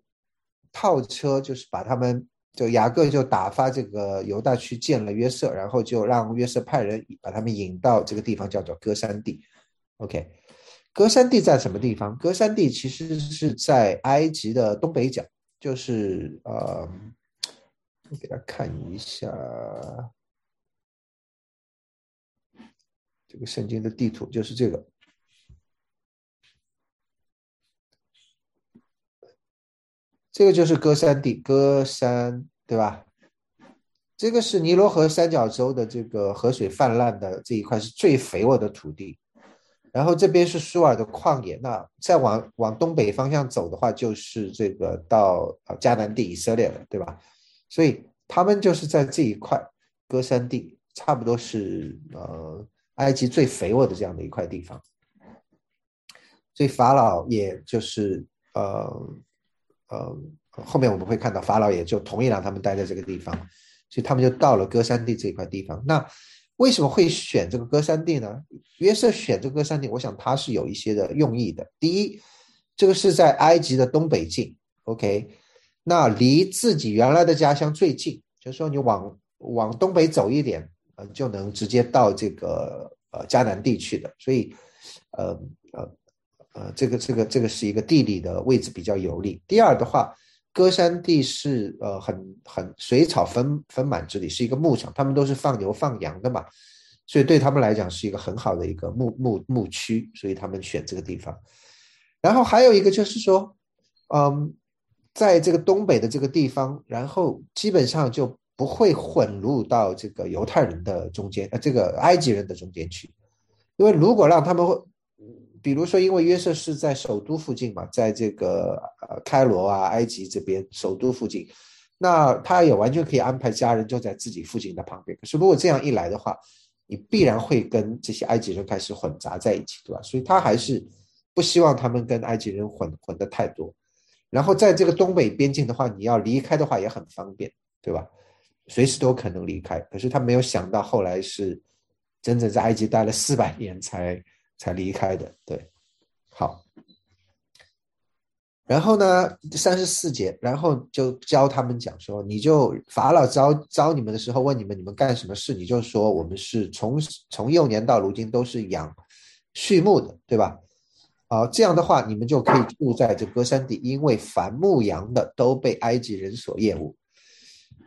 套车，就是把他们就雅各就打发这个犹大去见了约瑟，然后就让约瑟派人把他们引到这个地方，叫做歌山地。OK，歌山地在什么地方？歌山地其实是在埃及的东北角，就是呃，我给大家看一下这个圣经的地图，就是这个。这个就是歌山地，歌山对吧？这个是尼罗河三角洲的这个河水泛滥的这一块是最肥沃的土地，然后这边是苏尔的旷野。那再往往东北方向走的话，就是这个到呃迦南地以色列了，对吧？所以他们就是在这一块歌山地，差不多是呃埃及最肥沃的这样的一块地方。所以法老也就是呃。呃，后面我们会看到法老也就同意让他们待在这个地方，所以他们就到了歌山地这一块地方。那为什么会选这个歌山地呢？约瑟选这个歌山地，我想他是有一些的用意的。第一，这个是在埃及的东北境，OK，那离自己原来的家乡最近，就是说你往往东北走一点，呃，就能直接到这个呃迦南地去的。所以，呃呃。呃，这个这个这个是一个地理的位置比较有利。第二的话，歌山地是呃很很水草丰丰满之地，是一个牧场，他们都是放牛放羊的嘛，所以对他们来讲是一个很好的一个牧牧牧区，所以他们选这个地方。然后还有一个就是说，嗯，在这个东北的这个地方，然后基本上就不会混入到这个犹太人的中间，呃，这个埃及人的中间去，因为如果让他们会。比如说，因为约瑟是在首都附近嘛，在这个呃开罗啊，埃及这边首都附近，那他也完全可以安排家人就在自己附近的旁边。可是如果这样一来的话，你必然会跟这些埃及人开始混杂在一起，对吧？所以他还是不希望他们跟埃及人混混的太多。然后在这个东北边境的话，你要离开的话也很方便，对吧？随时都可能离开。可是他没有想到，后来是真正在埃及待了四百年才。才离开的，对，好，然后呢，三十四节，然后就教他们讲说，你就法老招招你们的时候，问你们你们干什么事，你就说我们是从从幼年到如今都是养畜牧的，对吧？啊，这样的话，你们就可以住在这歌山地，因为凡牧羊的都被埃及人所厌恶。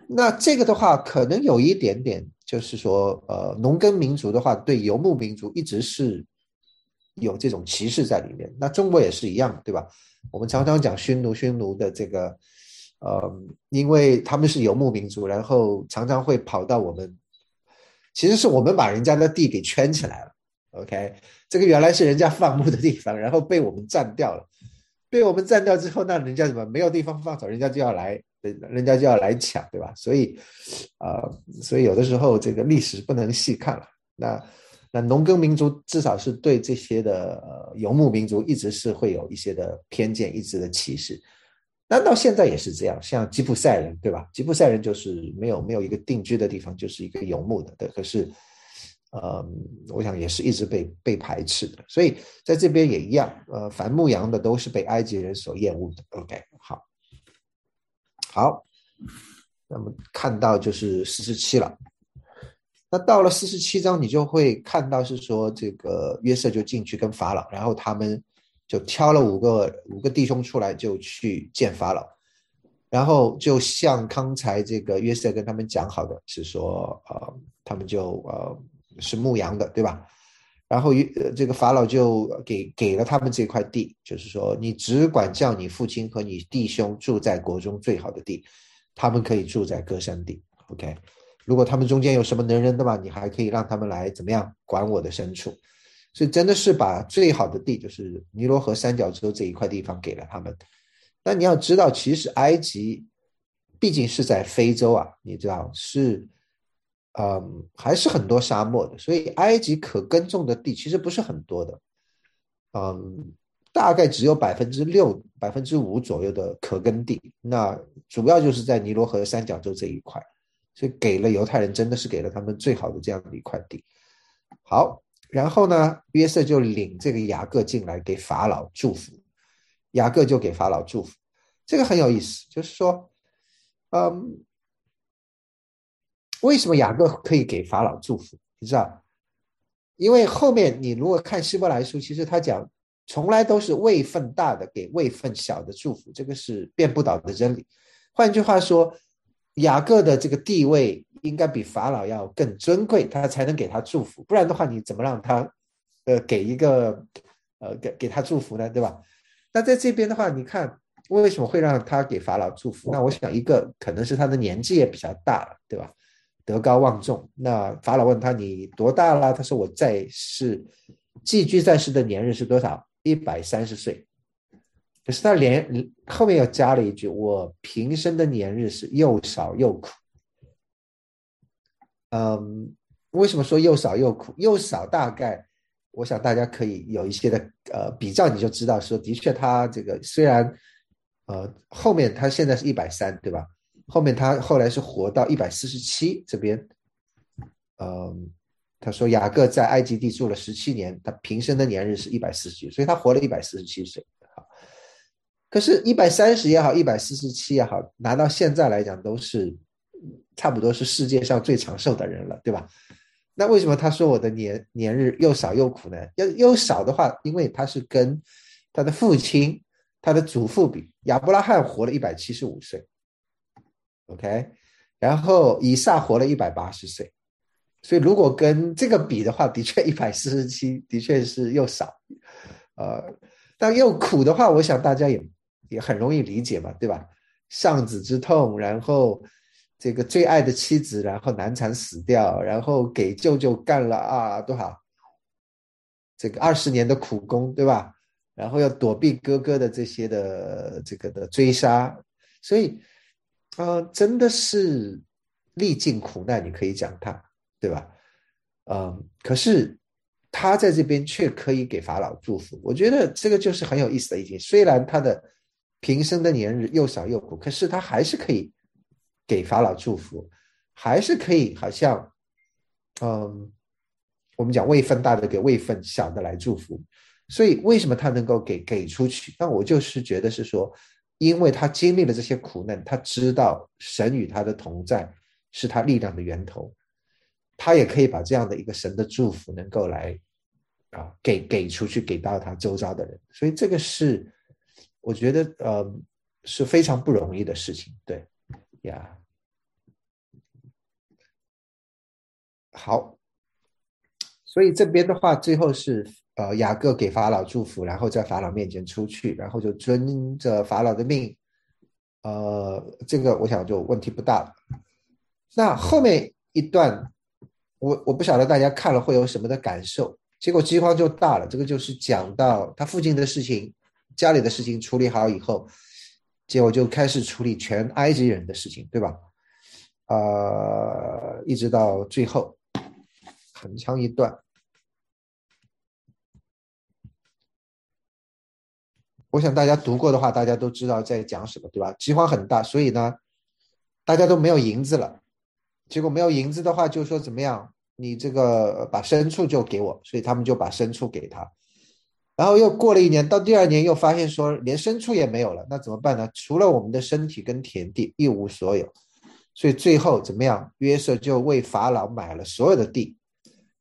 那这个的话，可能有一点点，就是说，呃，农耕民族的话，对游牧民族一直是。有这种歧视在里面，那中国也是一样，对吧？我们常常讲匈奴，匈奴的这个，呃，因为他们是游牧民族，然后常常会跑到我们，其实是我们把人家的地给圈起来了。OK，这个原来是人家放牧的地方，然后被我们占掉了，被我们占掉之后，那人家怎么没有地方放手，人家就要来，人人家就要来抢，对吧？所以，呃，所以有的时候这个历史不能细看了，那。那农耕民族至少是对这些的游牧民族一直是会有一些的偏见，一直的歧视。那到现在也是这样，像吉普赛人，对吧？吉普赛人就是没有没有一个定居的地方，就是一个游牧的。对，可是，呃，我想也是一直被被排斥的。所以在这边也一样，呃，凡牧羊的都是被埃及人所厌恶的。OK，好，好，那么看到就是四十七了。那到了四十七章，你就会看到是说这个约瑟就进去跟法老，然后他们就挑了五个五个弟兄出来，就去见法老，然后就像刚才这个约瑟跟他们讲好的，是说呃，他们就呃是牧羊的，对吧？然后约这个法老就给给了他们这块地，就是说你只管叫你父亲和你弟兄住在国中最好的地，他们可以住在歌山地，OK。如果他们中间有什么能人的话，你还可以让他们来怎么样管我的牲畜，所以真的是把最好的地，就是尼罗河三角洲这一块地方给了他们。那你要知道，其实埃及毕竟是在非洲啊，你知道是，嗯，还是很多沙漠的，所以埃及可耕种的地其实不是很多的，嗯，大概只有百分之六、百分之五左右的可耕地，那主要就是在尼罗河三角洲这一块。所以给了犹太人，真的是给了他们最好的这样的一块地。好，然后呢，约瑟就领这个雅各进来给法老祝福，雅各就给法老祝福。这个很有意思，就是说，嗯，为什么雅各可以给法老祝福？你知道，因为后面你如果看希伯来书，其实他讲从来都是位分大的给位分小的祝福，这个是变不倒的真理。换句话说。雅各的这个地位应该比法老要更尊贵，他才能给他祝福，不然的话，你怎么让他，呃，给一个，呃，给给他祝福呢？对吧？那在这边的话，你看为什么会让他给法老祝福？那我想一个可能是他的年纪也比较大了，对吧？德高望重。那法老问他你多大了？他说我在世寄居在世的年日是多少？一百三十岁。可是他连后面又加了一句：“我平生的年日是又少又苦。”嗯，为什么说又少又苦？又少大概，我想大家可以有一些的呃比较，你就知道说，的确他这个虽然呃后面他现在是一百三，对吧？后面他后来是活到一百四十七这边。嗯，他说雅各在埃及地住了十七年，他平生的年日是一百四十七，所以他活了一百四十七岁。可是，一百三十也好，一百四十七也好，拿到现在来讲，都是差不多是世界上最长寿的人了，对吧？那为什么他说我的年年日又少又苦呢？又又少的话，因为他是跟他的父亲、他的祖父比，亚伯拉罕活了一百七十五岁，OK，然后以撒活了一百八十岁，所以如果跟这个比的话，的确一百四十七的确是又少，呃，但又苦的话，我想大家也。也很容易理解嘛，对吧？丧子之痛，然后这个最爱的妻子，然后难产死掉，然后给舅舅干了啊多少这个二十年的苦工，对吧？然后要躲避哥哥的这些的这个的追杀，所以啊，真的是历尽苦难，你可以讲他，对吧？嗯，可是他在这边却可以给法老祝福，我觉得这个就是很有意思的一点，虽然他的。平生的年日又少又苦，可是他还是可以给法老祝福，还是可以好像，嗯，我们讲位分大的给位分小的来祝福，所以为什么他能够给给出去？那我就是觉得是说，因为他经历了这些苦难，他知道神与他的同在是他力量的源头，他也可以把这样的一个神的祝福能够来啊给给出去给到他周遭的人，所以这个是。我觉得呃是非常不容易的事情，对呀。好，所以这边的话，最后是呃雅各给法老祝福，然后在法老面前出去，然后就遵着法老的命，呃，这个我想就问题不大了。那后面一段，我我不晓得大家看了会有什么的感受，结果饥荒就大了。这个就是讲到他父亲的事情。家里的事情处理好以后，结果就开始处理全埃及人的事情，对吧？呃，一直到最后，很长一段。我想大家读过的话，大家都知道在讲什么，对吧？饥荒很大，所以呢，大家都没有银子了。结果没有银子的话，就说怎么样？你这个把牲畜就给我，所以他们就把牲畜给他。然后又过了一年，到第二年又发现说连牲畜也没有了，那怎么办呢？除了我们的身体跟田地，一无所有。所以最后怎么样？约瑟就为法老买了所有的地，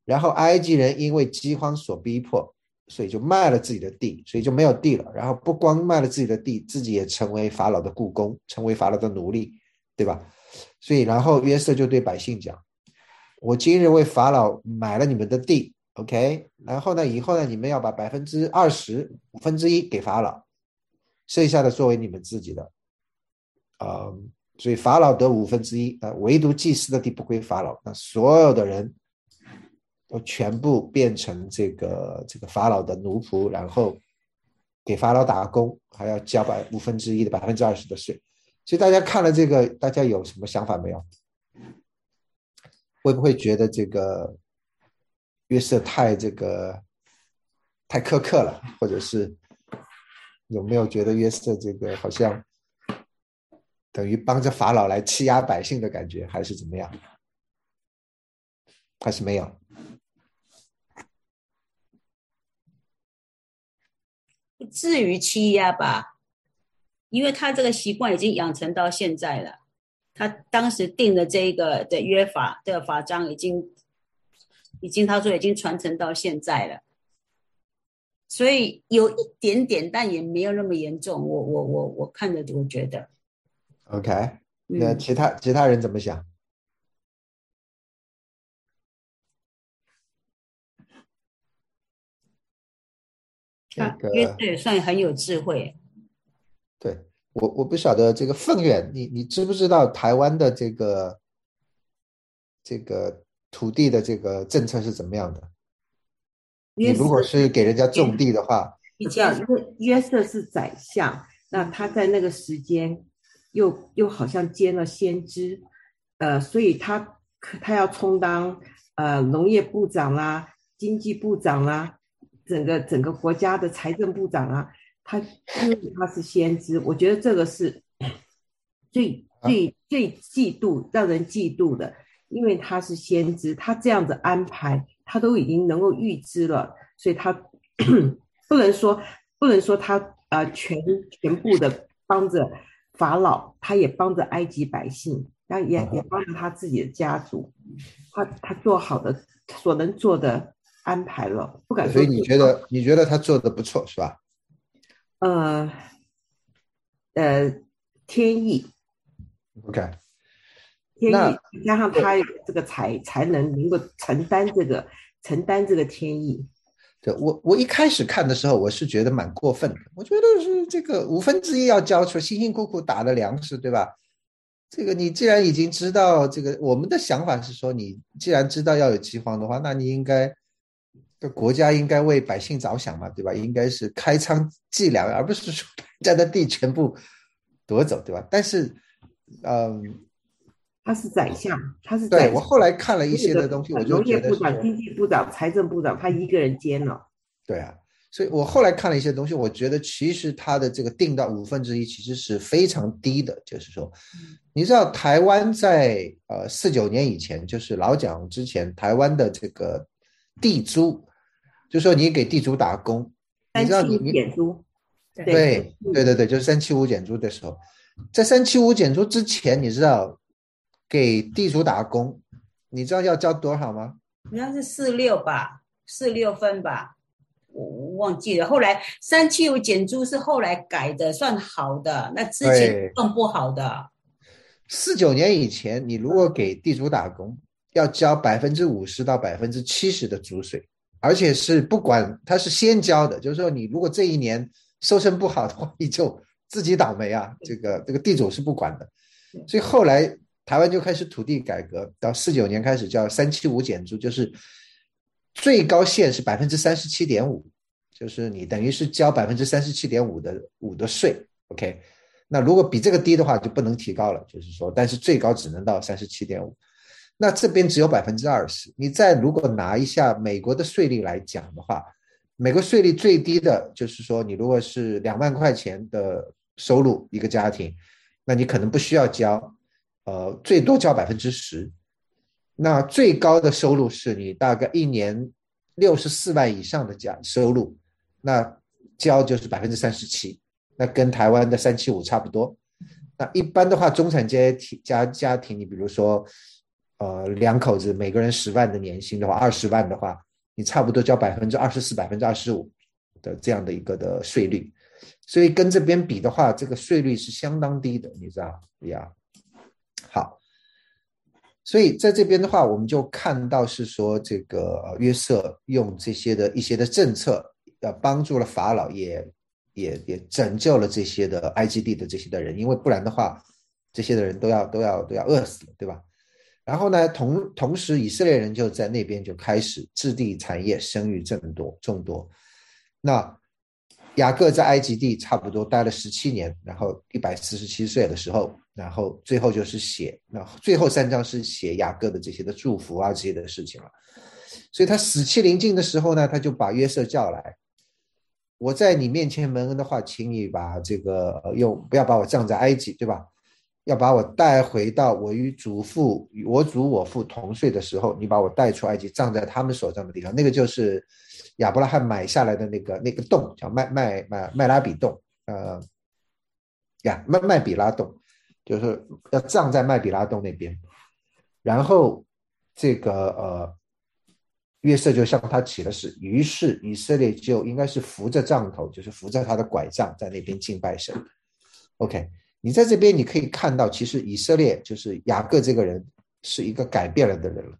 然后埃及人因为饥荒所逼迫。所以就卖了自己的地，所以就没有地了。然后不光卖了自己的地，自己也成为法老的雇工，成为法老的奴隶，对吧？所以然后约瑟就对百姓讲：“我今日为法老买了你们的地，OK。然后呢，以后呢，你们要把百分之二十五分之一给法老，剩下的作为你们自己的。啊，所以法老得五分之一，啊，唯独祭司的地不归法老。那所有的人。”都全部变成这个这个法老的奴仆，然后给法老打工，还要交百五分之一的百分之二十的税。所以大家看了这个，大家有什么想法没有？会不会觉得这个约瑟太这个太苛刻了？或者是有没有觉得约瑟这个好像等于帮着法老来欺压百姓的感觉，还是怎么样？还是没有？不至于欺压吧，因为他这个习惯已经养成到现在了。他当时定的这个的约法的法章，已经已经他说已经传承到现在了，所以有一点点，但也没有那么严重。我我我我看着我觉得，OK。那其他其他人怎么想？约瑟也算很有智慧。对我，我不晓得这个凤远，你你知不知道台湾的这个这个土地的这个政策是怎么样的？你如果是给人家种地的话，你知道，约约瑟是宰相，那他在那个时间又又好像兼了先知，呃，所以他他要充当呃农业部长啦、经济部长啦。整个整个国家的财政部长啊，他因为他是先知，我觉得这个是 [coughs] 最最最嫉妒、让人嫉妒的，因为他是先知，他这样子安排，他都已经能够预知了，所以他 [coughs] 不能说不能说他呃全全部的帮着法老，他也帮着埃及百姓，然后也也帮着他自己的家族，他他做好的所能做的。安排了，不敢说。所以你觉得你觉得他做的不错是吧？呃，呃，天意。OK。天意加上他这个才才能能够承担这个承担这个天意。对我我一开始看的时候，我是觉得蛮过分的。我觉得是这个五分之一要交出，辛辛苦苦打的粮食，对吧？这个你既然已经知道这个，我们的想法是说，你既然知道要有饥荒的话，那你应该。这国家应该为百姓着想嘛，对吧？应该是开仓计粮，而不是说 [laughs] 家的地全部夺走，对吧？但是，嗯，他是宰相，他是对我后来看了一些的东西，我就觉得农业部长、经济部长、财政部长，他一个人兼了。对啊，所以我后来看了一些东西，我觉得其实他的这个定到五分之一其实是非常低的，就是说，你知道台湾在呃四九年以前，就是老蒋之前，台湾的这个地租。就说你给地主打工，你知道你你减租，对对对对，就是三七五减租的时候，在三七五减租之前，你知道给地主打工，你知道要交多少吗？好像是四六吧，四六分吧，我忘记了。后来三七五减租是后来改的，算好的，那之前更不好的。四九年以前，你如果给地主打工，要交百分之五十到百分之七十的租税。而且是不管他是先交的，就是说你如果这一年收成不好的话，你就自己倒霉啊。这个这个地主是不管的，所以后来台湾就开始土地改革，到四九年开始叫三七五减租，就是最高限是百分之三十七点五，就是你等于是交百分之三十七点五的五的税。OK，那如果比这个低的话就不能提高了，就是说，但是最高只能到三十七点五。那这边只有百分之二十，你再如果拿一下美国的税率来讲的话，美国税率最低的就是说，你如果是两万块钱的收入一个家庭，那你可能不需要交，呃，最多交百分之十。那最高的收入是你大概一年六十四万以上的家收入，那交就是百分之三十七，那跟台湾的三七五差不多。那一般的话，中产阶级家家庭，你比如说，呃，两口子每个人十万的年薪的话，二十万的话，你差不多交百分之二十四、百分之二十五的这样的一个的税率。所以跟这边比的话，这个税率是相当低的，你知道呀？所以在这边的话，我们就看到是说，这个约瑟用这些的一些的政策，呃，帮助了法老，也也也拯救了这些的埃及地的这些的人，因为不然的话，这些的人都要都要都要饿死了，对吧？然后呢，同同时以色列人就在那边就开始置地产业，生育众多众多。那雅各在埃及地差不多待了十七年，然后一百四十七岁的时候。然后最后就是写，那最后三章是写雅各的这些的祝福啊这些的事情了。所以他死期临近的时候呢，他就把约瑟叫来，我在你面前蒙恩的话，请你把这个用不要把我葬在埃及，对吧？要把我带回到我与祖父、我祖我父同睡的时候，你把我带出埃及，葬在他们所葬的地方。那个就是亚伯拉罕买下来的那个那个洞，叫麦麦麦麦拉比洞，呃，呀麦麦比拉洞。就是要葬在麦比拉洞那边，然后这个呃约瑟就向他起了誓，于是以色列就应该是扶着杖头，就是扶着他的拐杖在那边敬拜神。OK，你在这边你可以看到，其实以色列就是雅各这个人是一个改变了的人了，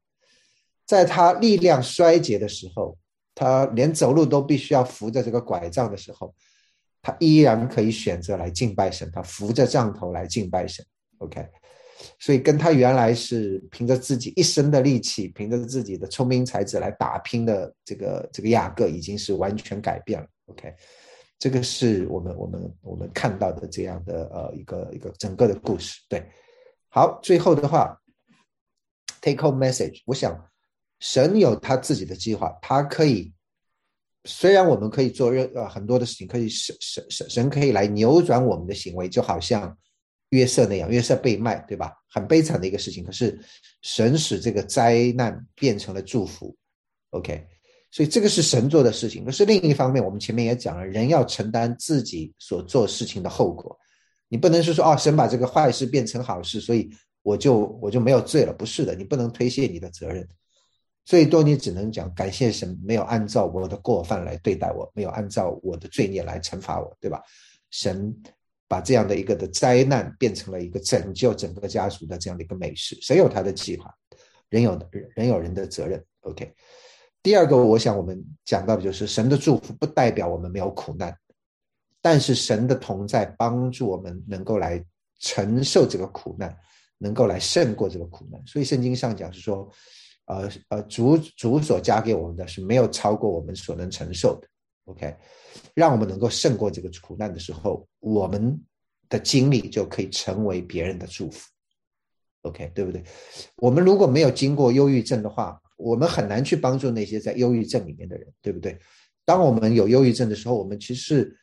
在他力量衰竭的时候，他连走路都必须要扶着这个拐杖的时候。他依然可以选择来敬拜神，他扶着杖头来敬拜神。OK，所以跟他原来是凭着自己一生的力气，凭着自己的聪明才智来打拼的这个这个雅各，已经是完全改变了。OK，这个是我们我们我们看到的这样的呃一个一个整个的故事。对，好，最后的话，take home message，我想神有他自己的计划，他可以。虽然我们可以做任呃很多的事情，可以神神神神可以来扭转我们的行为，就好像约瑟那样，约瑟被卖，对吧？很悲惨的一个事情。可是神使这个灾难变成了祝福，OK？所以这个是神做的事情。可是另一方面，我们前面也讲了，人要承担自己所做事情的后果。你不能是说哦，神把这个坏事变成好事，所以我就我就没有罪了。不是的，你不能推卸你的责任。最多你只能讲感谢神没有按照我的过犯来对待我，没有按照我的罪孽来惩罚我，对吧？神把这样的一个的灾难变成了一个拯救整个家族的这样的一个美事。谁有他的计划，人有人有人的责任。OK。第二个，我想我们讲到的就是神的祝福不代表我们没有苦难，但是神的同在帮助我们能够来承受这个苦难，能够来胜过这个苦难。所以圣经上讲是说。呃呃，主主所加给我们的是没有超过我们所能承受的，OK，让我们能够胜过这个苦难的时候，我们的经历就可以成为别人的祝福，OK，对不对？我们如果没有经过忧郁症的话，我们很难去帮助那些在忧郁症里面的人，对不对？当我们有忧郁症的时候，我们其实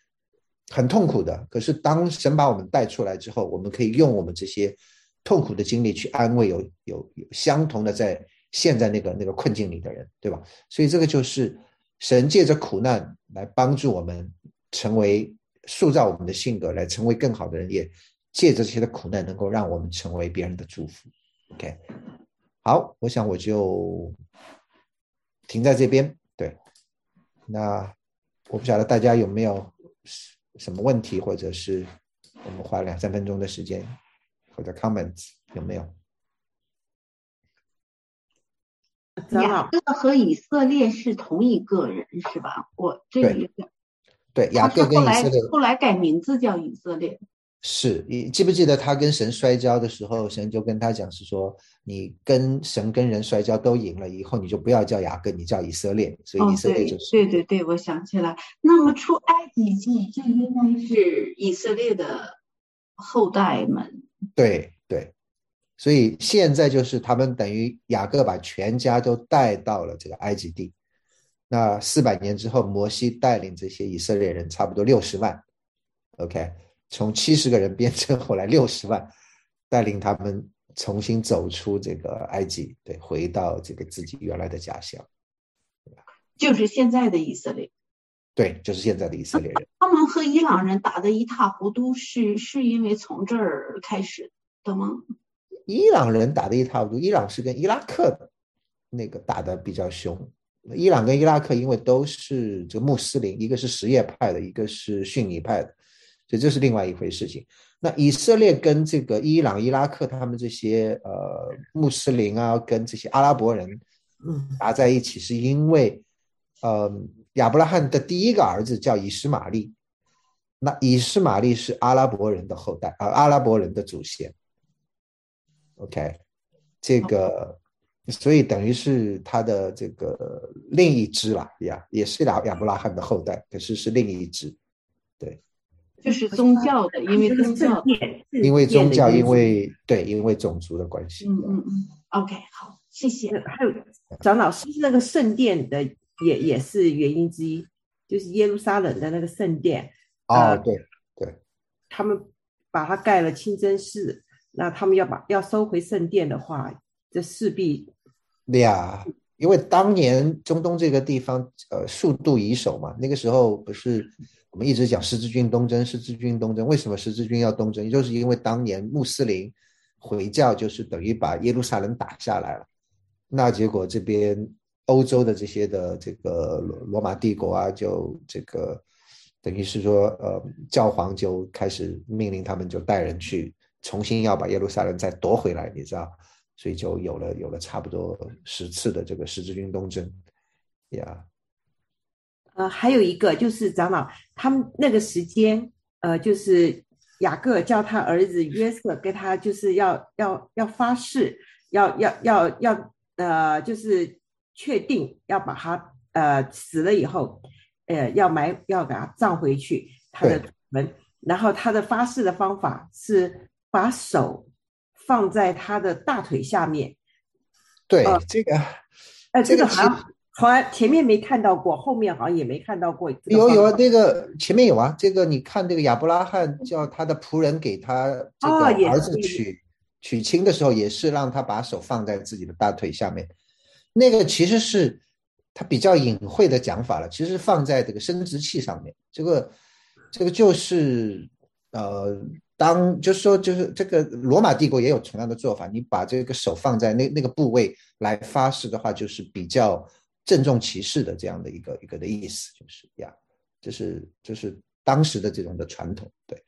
很痛苦的。可是当神把我们带出来之后，我们可以用我们这些痛苦的经历去安慰有有有相同的在。陷在那个那个困境里的人，对吧？所以这个就是神借着苦难来帮助我们成为塑造我们的性格，来成为更好的人，也借着这些的苦难能够让我们成为别人的祝福。OK，好，我想我就停在这边。对，那我不晓得大家有没有什么问题，或者是我们花两三分钟的时间或者 comments 有没有？雅各和以色列是同一个人是吧？我这个对雅各跟以色列后来改名字叫以色列。是你记不记得他跟神摔跤的时候，神就跟他讲是说，你跟神跟人摔跤都赢了，以后你就不要叫雅各，你叫以色列。所以以色列就是对对对，我想起来。那么出埃及记就应该是以色列的后代们。对对。所以现在就是他们等于雅各把全家都带到了这个埃及地，那四百年之后，摩西带领这些以色列人差不多六十万，OK，从七十个人变成后来六十万，带领他们重新走出这个埃及，对，回到这个自己原来的家乡，就是现在的以色列。对，就是现在的以色列人。他们和伊朗人打得一塌糊涂，是是因为从这儿开始的吗？伊朗人打得一塌糊涂，伊朗是跟伊拉克那个打得比较凶。伊朗跟伊拉克因为都是这个穆斯林，一个是什叶派的，一个是逊尼派的，所以这是另外一回事情。那以色列跟这个伊朗、伊拉克他们这些呃穆斯林啊，跟这些阿拉伯人嗯打在一起，是因为呃亚伯拉罕的第一个儿子叫以实玛利，那以实玛利是阿拉伯人的后代啊、阿拉伯人的祖先。OK，这个。所以等于是他的这个另一支啦，呀，也是亚亚伯拉罕的后代，可是是另一支，对，就是宗教的，因为宗教，因为宗教，因为对，因为种族的关系。嗯嗯嗯，OK，好，谢谢。还有张老，师是那个圣殿的也也是原因之一？就是耶路撒冷的那个圣殿，哦，对对，他们把它盖了清真寺，那他们要把要收回圣殿的话，这势必。对呀，因为当年中东这个地方，呃，数度以守嘛，那个时候不是我们一直讲十字军东征，十字军东征，为什么十字军要东征？就是因为当年穆斯林回教就是等于把耶路撒冷打下来了，那结果这边欧洲的这些的这个罗罗马帝国啊，就这个等于是说，呃，教皇就开始命令他们就带人去重新要把耶路撒冷再夺回来，你知道。所以就有了有了差不多十次的这个十字军东征，呀，呃，还有一个就是长老他们那个时间，呃，就是雅各叫他儿子约瑟跟他就是要要要发誓，要要要要呃，就是确定要把他呃死了以后，呃要埋要给他葬回去他的门，然后他的发誓的方法是把手。放在他的大腿下面，对这个，哎，这个好像好像前面没看到过，后面好像也没看到过。有有那个前面有啊，这个你看这个亚伯拉罕叫他的仆人给他这个儿子娶娶亲的时候，也是让他把手放在自己的大腿下面。那个其实是他比较隐晦的讲法了，其实放在这个生殖器上面。这个这个就是呃。当就是说，就是这个罗马帝国也有同样的做法，你把这个手放在那那个部位来发誓的话，就是比较郑重其事的这样的一个一个的意思，就是呀，就是就是当时的这种的传统，对。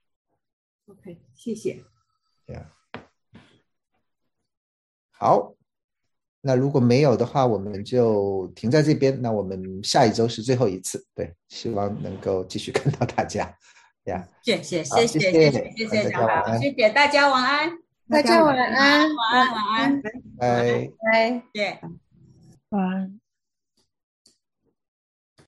OK，谢谢。呀，好，那如果没有的话，我们就停在这边。那我们下一周是最后一次，对，希望能够继续看到大家。呀，谢谢谢谢谢谢谢谢小宝，谢谢大家晚安，大家晚安。晚安晚安，拜。拜，谢谢，晚安。